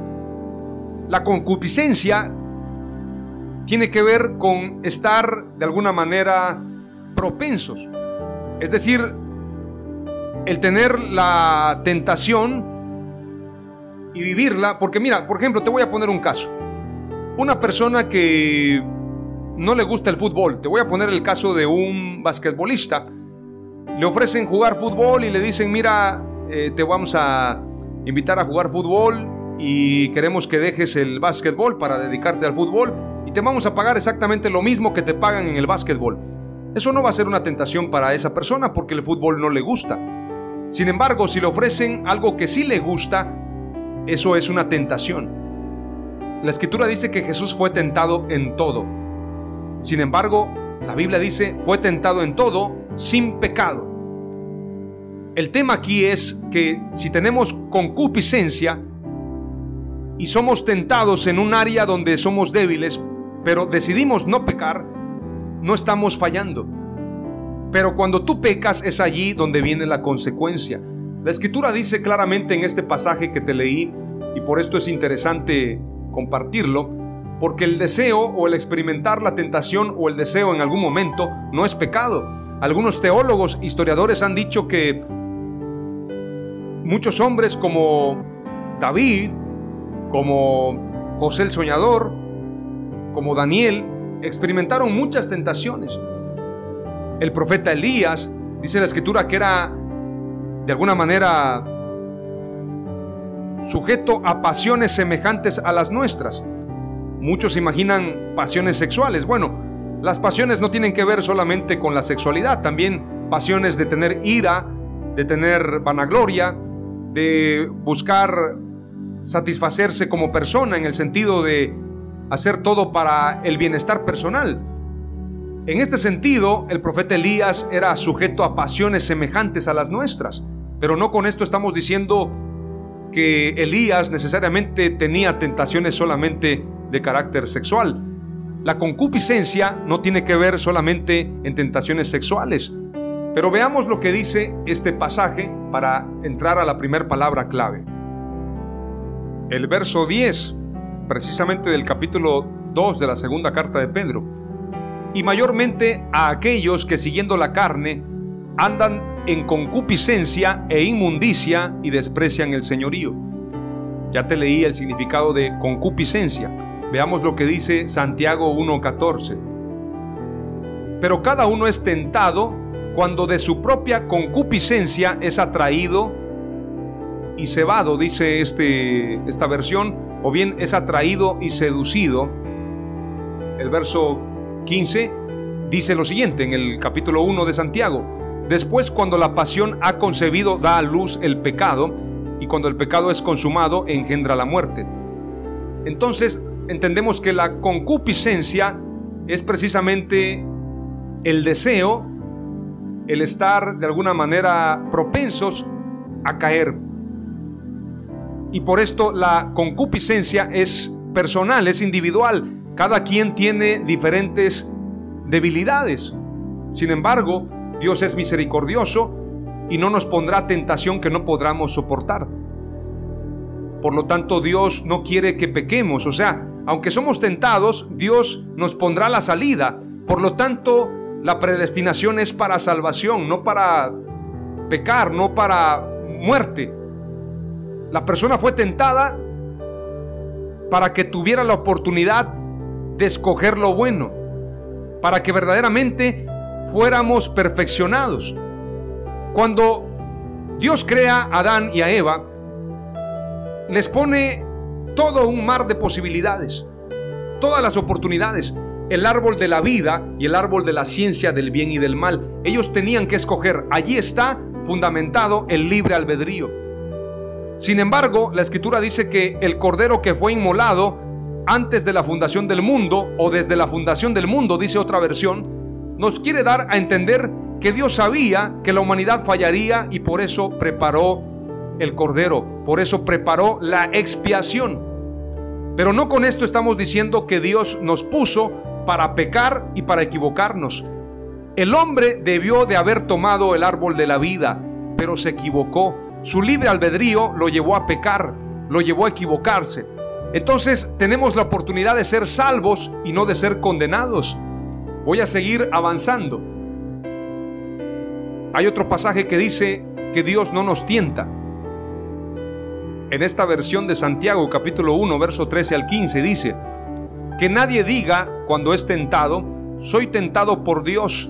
La concupiscencia tiene que ver con estar de alguna manera propensos es decir, el tener la tentación y vivirla, porque mira, por ejemplo, te voy a poner un caso. Una persona que no le gusta el fútbol, te voy a poner el caso de un basquetbolista. Le ofrecen jugar fútbol y le dicen, mira, eh, te vamos a invitar a jugar fútbol y queremos que dejes el básquetbol para dedicarte al fútbol y te vamos a pagar exactamente lo mismo que te pagan en el básquetbol. Eso no va a ser una tentación para esa persona porque el fútbol no le gusta. Sin embargo, si le ofrecen algo que sí le gusta, eso es una tentación. La escritura dice que Jesús fue tentado en todo. Sin embargo, la Biblia dice, fue tentado en todo sin pecado. El tema aquí es que si tenemos concupiscencia y somos tentados en un área donde somos débiles, pero decidimos no pecar, no estamos fallando. Pero cuando tú pecas es allí donde viene la consecuencia. La escritura dice claramente en este pasaje que te leí, y por esto es interesante compartirlo, porque el deseo o el experimentar la tentación o el deseo en algún momento no es pecado. Algunos teólogos, historiadores han dicho que muchos hombres como David, como José el Soñador, como Daniel, experimentaron muchas tentaciones. El profeta Elías, dice la escritura, que era de alguna manera sujeto a pasiones semejantes a las nuestras. Muchos imaginan pasiones sexuales. Bueno, las pasiones no tienen que ver solamente con la sexualidad, también pasiones de tener ira, de tener vanagloria, de buscar satisfacerse como persona en el sentido de hacer todo para el bienestar personal. En este sentido, el profeta Elías era sujeto a pasiones semejantes a las nuestras, pero no con esto estamos diciendo que Elías necesariamente tenía tentaciones solamente de carácter sexual. La concupiscencia no tiene que ver solamente en tentaciones sexuales. Pero veamos lo que dice este pasaje para entrar a la primera palabra clave. El verso 10, precisamente del capítulo 2 de la segunda carta de Pedro. Y mayormente a aquellos que siguiendo la carne andan en concupiscencia e inmundicia y desprecian el señorío. Ya te leí el significado de concupiscencia. Veamos lo que dice Santiago 1.14. Pero cada uno es tentado cuando de su propia concupiscencia es atraído y cebado, dice este, esta versión, o bien es atraído y seducido. El verso 15 dice lo siguiente en el capítulo 1 de Santiago. Después cuando la pasión ha concebido da a luz el pecado y cuando el pecado es consumado engendra la muerte. Entonces entendemos que la concupiscencia es precisamente el deseo, el estar de alguna manera propensos a caer. Y por esto la concupiscencia es personal, es individual. Cada quien tiene diferentes debilidades. Sin embargo, Dios es misericordioso y no nos pondrá tentación que no podamos soportar. Por lo tanto, Dios no quiere que pequemos. O sea, aunque somos tentados, Dios nos pondrá la salida. Por lo tanto, la predestinación es para salvación, no para pecar, no para muerte. La persona fue tentada para que tuviera la oportunidad de escoger lo bueno, para que verdaderamente fuéramos perfeccionados. Cuando Dios crea a Adán y a Eva, les pone todo un mar de posibilidades, todas las oportunidades, el árbol de la vida y el árbol de la ciencia del bien y del mal. Ellos tenían que escoger, allí está fundamentado el libre albedrío. Sin embargo, la escritura dice que el cordero que fue inmolado antes de la fundación del mundo o desde la fundación del mundo, dice otra versión, nos quiere dar a entender que Dios sabía que la humanidad fallaría y por eso preparó el cordero, por eso preparó la expiación. Pero no con esto estamos diciendo que Dios nos puso para pecar y para equivocarnos. El hombre debió de haber tomado el árbol de la vida, pero se equivocó. Su libre albedrío lo llevó a pecar, lo llevó a equivocarse. Entonces tenemos la oportunidad de ser salvos y no de ser condenados. Voy a seguir avanzando. Hay otro pasaje que dice que Dios no nos tienta. En esta versión de Santiago capítulo 1 verso 13 al 15 dice, que nadie diga cuando es tentado, soy tentado por Dios.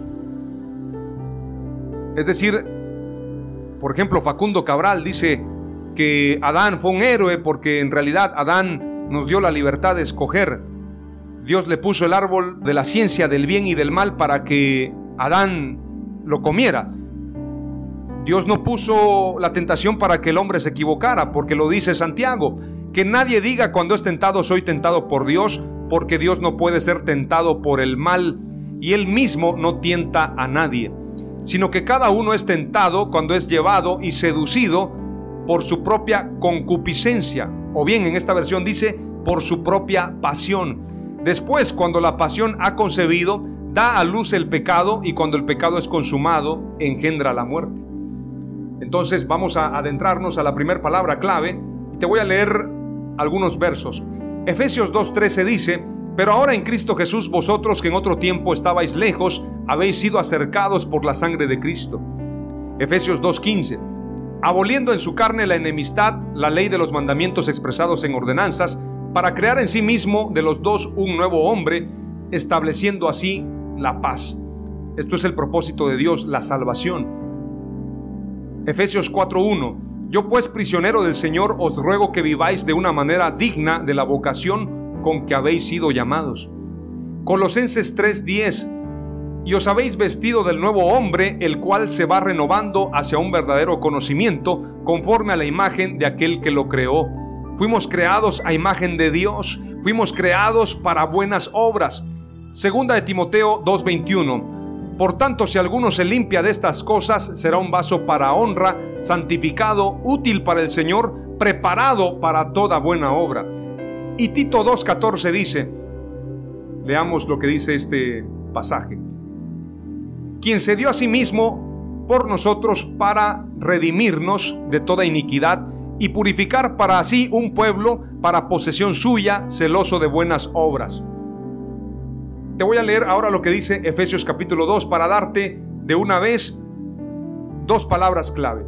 Es decir, por ejemplo, Facundo Cabral dice que Adán fue un héroe porque en realidad Adán nos dio la libertad de escoger. Dios le puso el árbol de la ciencia del bien y del mal para que Adán lo comiera. Dios no puso la tentación para que el hombre se equivocara, porque lo dice Santiago, que nadie diga cuando es tentado soy tentado por Dios, porque Dios no puede ser tentado por el mal y él mismo no tienta a nadie, sino que cada uno es tentado cuando es llevado y seducido por su propia concupiscencia, o bien en esta versión dice por su propia pasión. Después, cuando la pasión ha concebido, da a luz el pecado y cuando el pecado es consumado, engendra la muerte. Entonces vamos a adentrarnos a la primera palabra clave y te voy a leer algunos versos. Efesios 2.13 dice, pero ahora en Cristo Jesús vosotros que en otro tiempo estabais lejos, habéis sido acercados por la sangre de Cristo. Efesios 2.15, aboliendo en su carne la enemistad, la ley de los mandamientos expresados en ordenanzas, para crear en sí mismo de los dos un nuevo hombre, estableciendo así la paz. Esto es el propósito de Dios, la salvación. Efesios 4.1. Yo pues prisionero del Señor os ruego que viváis de una manera digna de la vocación con que habéis sido llamados. Colosenses 3.10. Y os habéis vestido del nuevo hombre, el cual se va renovando hacia un verdadero conocimiento, conforme a la imagen de aquel que lo creó. Fuimos creados a imagen de Dios, fuimos creados para buenas obras. Segunda de Timoteo 2.21 por tanto, si alguno se limpia de estas cosas, será un vaso para honra, santificado, útil para el Señor, preparado para toda buena obra. Y Tito 2.14 dice, leamos lo que dice este pasaje, quien se dio a sí mismo por nosotros para redimirnos de toda iniquidad y purificar para así un pueblo para posesión suya, celoso de buenas obras. Te voy a leer ahora lo que dice Efesios capítulo 2 para darte de una vez dos palabras clave.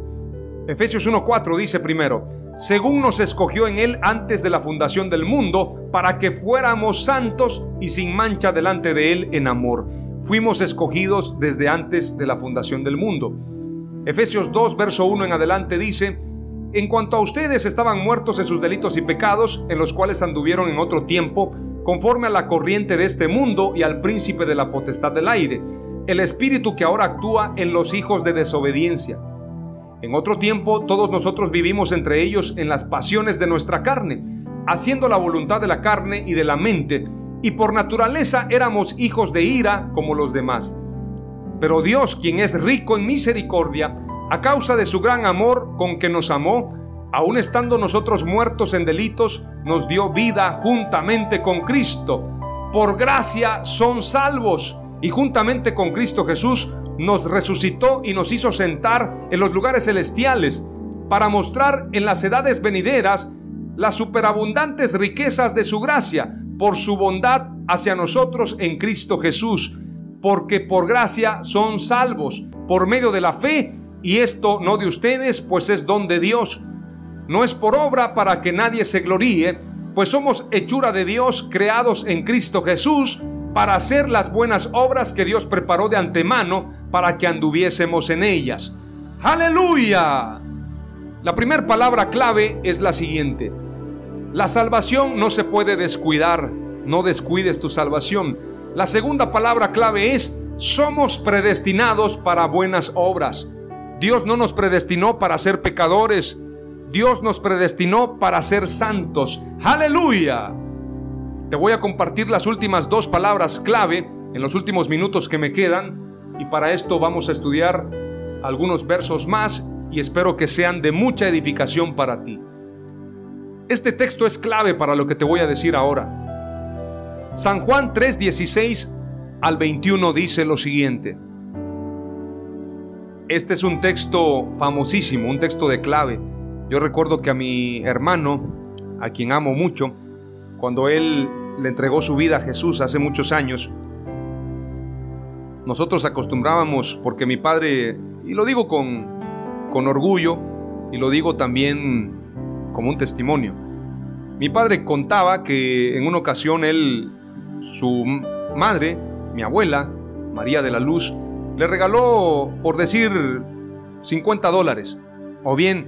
Efesios 1.4 dice primero, según nos escogió en Él antes de la fundación del mundo, para que fuéramos santos y sin mancha delante de Él en amor. Fuimos escogidos desde antes de la fundación del mundo. Efesios 2, verso 1 en adelante dice, en cuanto a ustedes estaban muertos en sus delitos y pecados, en los cuales anduvieron en otro tiempo, conforme a la corriente de este mundo y al príncipe de la potestad del aire, el espíritu que ahora actúa en los hijos de desobediencia en otro tiempo todos nosotros vivimos entre ellos en las pasiones de nuestra carne, haciendo la voluntad de la carne y de la mente, y por naturaleza éramos hijos de ira como los demás. Pero Dios, quien es rico en misericordia, a causa de su gran amor con que nos amó, aun estando nosotros muertos en delitos, nos dio vida juntamente con Cristo. Por gracia son salvos y juntamente con Cristo Jesús nos resucitó y nos hizo sentar en los lugares celestiales para mostrar en las edades venideras las superabundantes riquezas de su gracia por su bondad hacia nosotros en Cristo Jesús, porque por gracia son salvos por medio de la fe, y esto no de ustedes, pues es don de Dios. No es por obra para que nadie se gloríe, pues somos hechura de Dios creados en Cristo Jesús para hacer las buenas obras que Dios preparó de antemano para que anduviésemos en ellas. Aleluya. La primera palabra clave es la siguiente. La salvación no se puede descuidar. No descuides tu salvación. La segunda palabra clave es somos predestinados para buenas obras. Dios no nos predestinó para ser pecadores. Dios nos predestinó para ser santos. Aleluya. Te voy a compartir las últimas dos palabras clave en los últimos minutos que me quedan y para esto vamos a estudiar algunos versos más y espero que sean de mucha edificación para ti. Este texto es clave para lo que te voy a decir ahora. San Juan 3:16 al 21 dice lo siguiente. Este es un texto famosísimo, un texto de clave. Yo recuerdo que a mi hermano, a quien amo mucho, cuando él le entregó su vida a Jesús hace muchos años, nosotros acostumbrábamos, porque mi padre, y lo digo con, con orgullo, y lo digo también como un testimonio, mi padre contaba que en una ocasión él, su madre, mi abuela, María de la Luz, le regaló, por decir, 50 dólares, o bien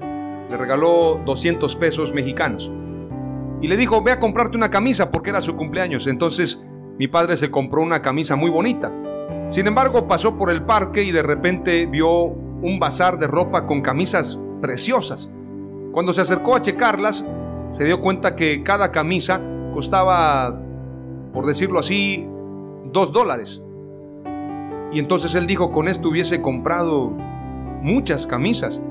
le regaló 200 pesos mexicanos y le dijo, ve a comprarte una camisa porque era su cumpleaños. Entonces mi padre se compró una camisa muy bonita. Sin embargo, pasó por el parque y de repente vio un bazar de ropa con camisas preciosas. Cuando se acercó a checarlas, se dio cuenta que cada camisa costaba, por decirlo así, dos dólares. Y entonces él dijo, con esto hubiese comprado muchas camisas.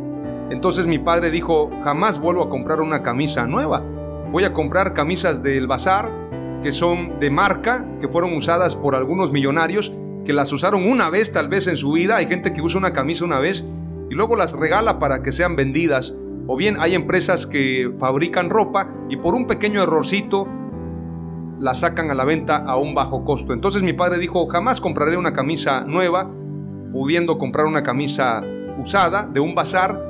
Entonces mi padre dijo, jamás vuelvo a comprar una camisa nueva voy a comprar camisas del bazar que son de marca, que fueron usadas por algunos millonarios, que las usaron una vez tal vez en su vida. Hay gente que usa una camisa una vez y luego las regala para que sean vendidas. O bien hay empresas que fabrican ropa y por un pequeño errorcito la sacan a la venta a un bajo costo. Entonces mi padre dijo, jamás compraré una camisa nueva, pudiendo comprar una camisa usada de un bazar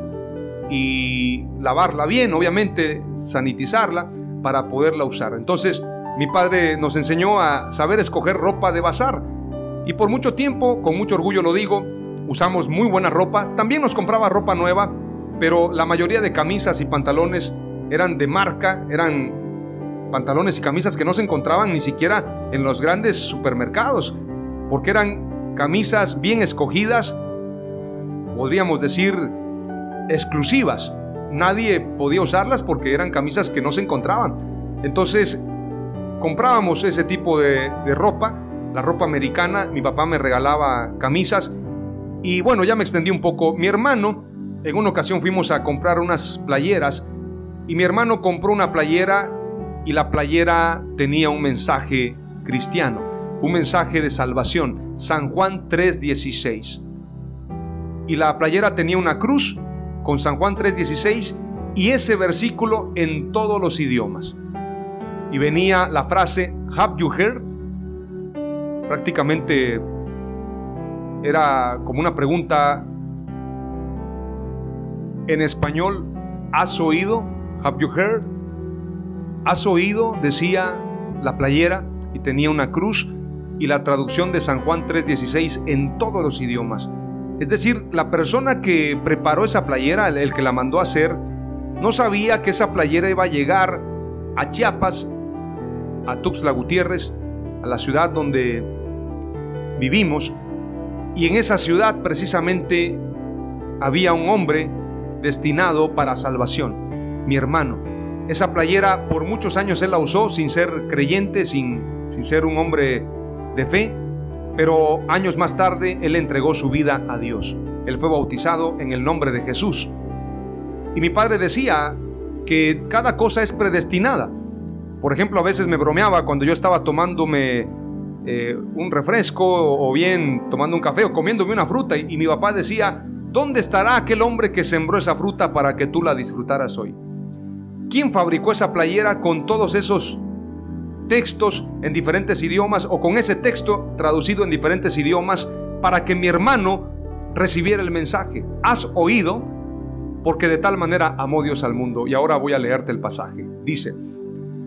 y lavarla bien, obviamente sanitizarla para poderla usar. Entonces mi padre nos enseñó a saber escoger ropa de bazar y por mucho tiempo, con mucho orgullo lo digo, usamos muy buena ropa. También nos compraba ropa nueva, pero la mayoría de camisas y pantalones eran de marca, eran pantalones y camisas que no se encontraban ni siquiera en los grandes supermercados, porque eran camisas bien escogidas, podríamos decir exclusivas. Nadie podía usarlas porque eran camisas que no se encontraban. Entonces comprábamos ese tipo de, ropa, la ropa americana, mi papá me regalaba camisas y bueno, ya me extendí un poco. Mi hermano, en una ocasión fuimos a comprar unas playeras Y mi hermano compró una playera y la playera tenía un mensaje cristiano, un mensaje de salvación, San Juan 3:16. Y la playera tenía una cruz con San Juan 3:16 y ese versículo en todos los idiomas. Y venía la frase Have you heard? Prácticamente era como una pregunta en español, ¿has oído? Have you heard? ¿Has oído? Decía la playera y tenía una cruz y la traducción de San Juan 3:16 en todos los idiomas. Es decir, la persona que preparó esa playera, el que la mandó a hacer, no sabía que esa playera iba a llegar a Chiapas, a Tuxtla Gutiérrez, a la ciudad donde vivimos, y en esa ciudad precisamente había un hombre destinado para salvación, mi hermano. Esa playera por muchos años él la usó sin ser creyente, sin, sin ser un hombre de fe, pero años más tarde él entregó su vida a Dios. Él fue bautizado en el nombre de Jesús. Y mi padre decía que cada cosa es predestinada. Por ejemplo, a veces me bromeaba cuando yo estaba tomándome eh, un refresco o bien tomando un café o comiéndome una fruta y mi papá decía, ¿Dónde estará aquel hombre que sembró esa fruta para que tú la disfrutaras hoy? ¿Quién fabricó esa playera con todos esos textos en diferentes idiomas o con ese texto traducido en diferentes idiomas para que mi hermano recibiera el mensaje? ¿Has oído? Porque de tal manera amó Dios al mundo. Y ahora voy a leerte el pasaje. Dice,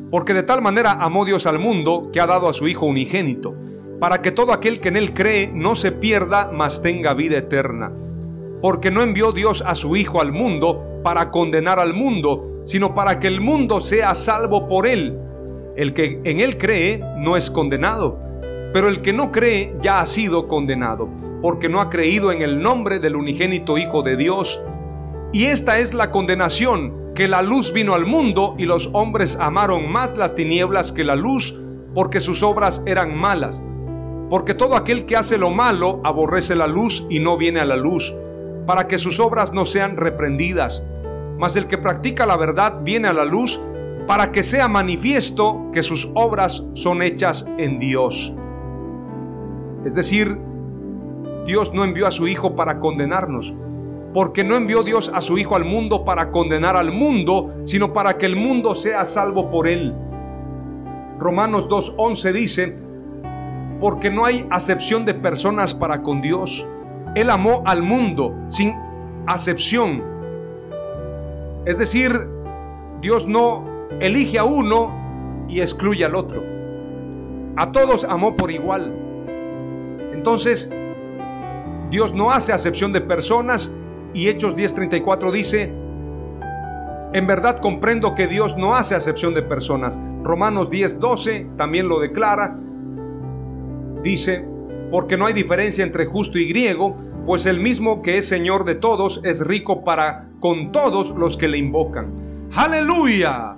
porque de tal manera amó Dios al mundo que ha dado a su Hijo unigénito, para que todo aquel que en él cree no se pierda, mas tenga vida eterna porque no envió Dios a su Hijo al mundo para condenar al mundo, sino para que el mundo sea salvo por él. El que en él cree no es condenado, pero el que no cree ya ha sido condenado, porque no ha creído en el nombre del unigénito Hijo de Dios. Y esta es la condenación, que la luz vino al mundo y los hombres amaron más las tinieblas que la luz, porque sus obras eran malas. Porque todo aquel que hace lo malo aborrece la luz y no viene a la luz para que sus obras no sean reprendidas. Mas el que practica la verdad viene a la luz para que sea manifiesto que sus obras son hechas en Dios. Es decir, Dios no envió a su Hijo para condenarnos, porque no envió Dios a su Hijo al mundo para condenar al mundo, sino para que el mundo sea salvo por él. Romanos 2.11 dice, porque no hay acepción de personas para con Dios él amó al mundo sin acepción. Es decir, Dios no elige a uno y excluye al otro. A todos amó por igual. Entonces, Dios no hace acepción de personas y Hechos 10:34 dice, en verdad comprendo que Dios no hace acepción de personas. Romanos 10:12 también lo declara. Dice, porque no hay diferencia entre justo y griego, pues el mismo que es Señor de todos es rico para con todos los que le invocan. Aleluya.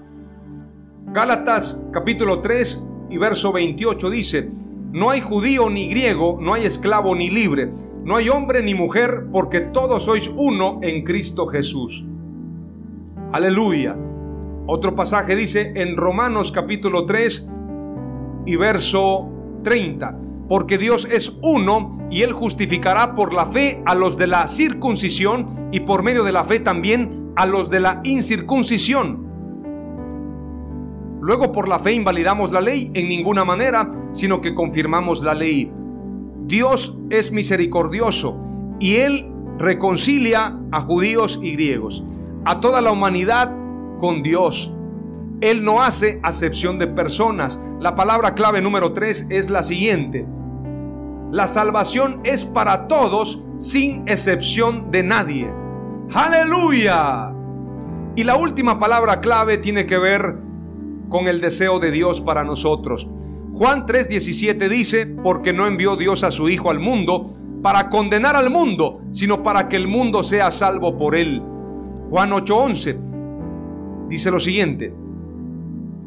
Gálatas capítulo 3 y verso 28 dice, no hay judío ni griego, no hay esclavo ni libre, no hay hombre ni mujer, porque todos sois uno en Cristo Jesús. Aleluya. Otro pasaje dice en Romanos capítulo 3 y verso 30 porque Dios es uno y Él justificará por la fe a los de la circuncisión y por medio de la fe también a los de la incircuncisión. Luego por la fe invalidamos la ley en ninguna manera, sino que confirmamos la ley. Dios es misericordioso y Él reconcilia a judíos y griegos, a toda la humanidad con Dios. Él no hace acepción de personas. La palabra clave número 3 es la siguiente. La salvación es para todos sin excepción de nadie. Aleluya. Y la última palabra clave tiene que ver con el deseo de Dios para nosotros. Juan 3:17 dice, porque no envió Dios a su Hijo al mundo para condenar al mundo, sino para que el mundo sea salvo por él. Juan 8:11 dice lo siguiente,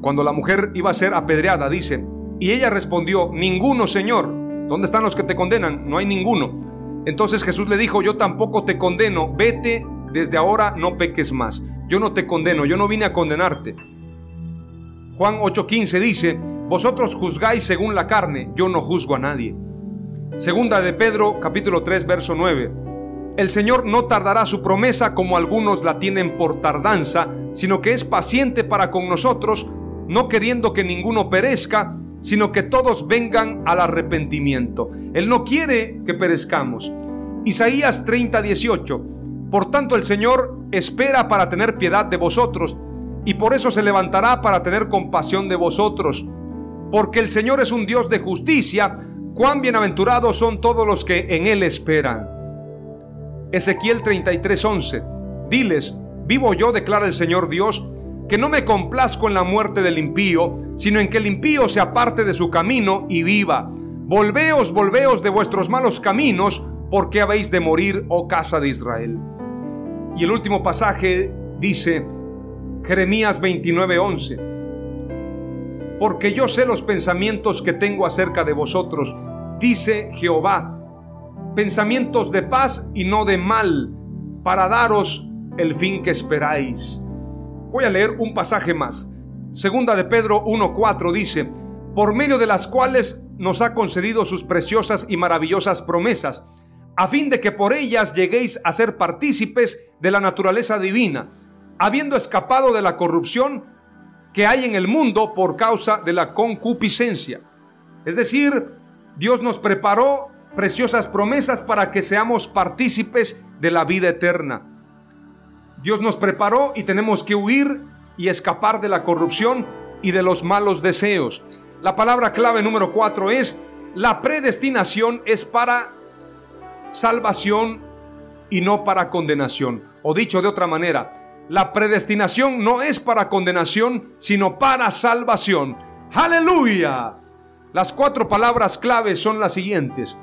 cuando la mujer iba a ser apedreada, dice, y ella respondió, ninguno, Señor. ¿Dónde están los que te condenan? No hay ninguno. Entonces Jesús le dijo, yo tampoco te condeno, vete, desde ahora no peques más. yo no te condeno, yo no vine a condenarte. Juan 8:15 dice, vosotros juzgáis según la carne, yo no juzgo a nadie. Segunda de Pedro capítulo 3 verso 9. El Señor no tardará su promesa como algunos la tienen por tardanza, sino que es paciente para con nosotros, no queriendo que ninguno perezca, sino que todos vengan al arrepentimiento. Él no quiere que perezcamos. Isaías 30, 18. Por tanto el Señor espera para tener piedad de vosotros, y por eso se levantará para tener compasión de vosotros. Porque el Señor es un Dios de justicia, cuán bienaventurados son todos los que en Él esperan. Ezequiel 33:11. Diles, vivo yo, declara el Señor Dios, que no me complazco en la muerte del impío, sino en que el impío se aparte de su camino y viva. Volveos, volveos de vuestros malos caminos, porque habéis de morir, oh casa de Israel. Y el último pasaje dice, Jeremías 29:11, porque yo sé los pensamientos que tengo acerca de vosotros, dice Jehová, pensamientos de paz y no de mal, para daros el fin que esperáis. Voy a leer un pasaje más. Segunda de Pedro 1.4 dice, por medio de las cuales nos ha concedido sus preciosas y maravillosas promesas, a fin de que por ellas lleguéis a ser partícipes de la naturaleza divina, habiendo escapado de la corrupción que hay en el mundo por causa de la concupiscencia. Es decir, Dios nos preparó preciosas promesas para que seamos partícipes de la vida eterna. Dios nos preparó y tenemos que huir y escapar de la corrupción y de los malos deseos. La palabra clave número cuatro es, la predestinación es para salvación y no para condenación. O dicho de otra manera, la predestinación no es para condenación, sino para salvación. Aleluya. Las cuatro palabras claves son las siguientes.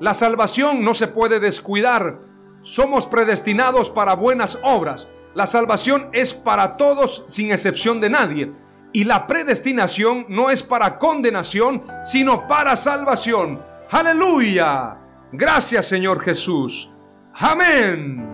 La salvación no se puede descuidar. Somos predestinados para buenas obras. La salvación es para todos sin excepción de nadie. Y la predestinación no es para condenación, sino para salvación. Aleluya. Gracias Señor Jesús. Amén.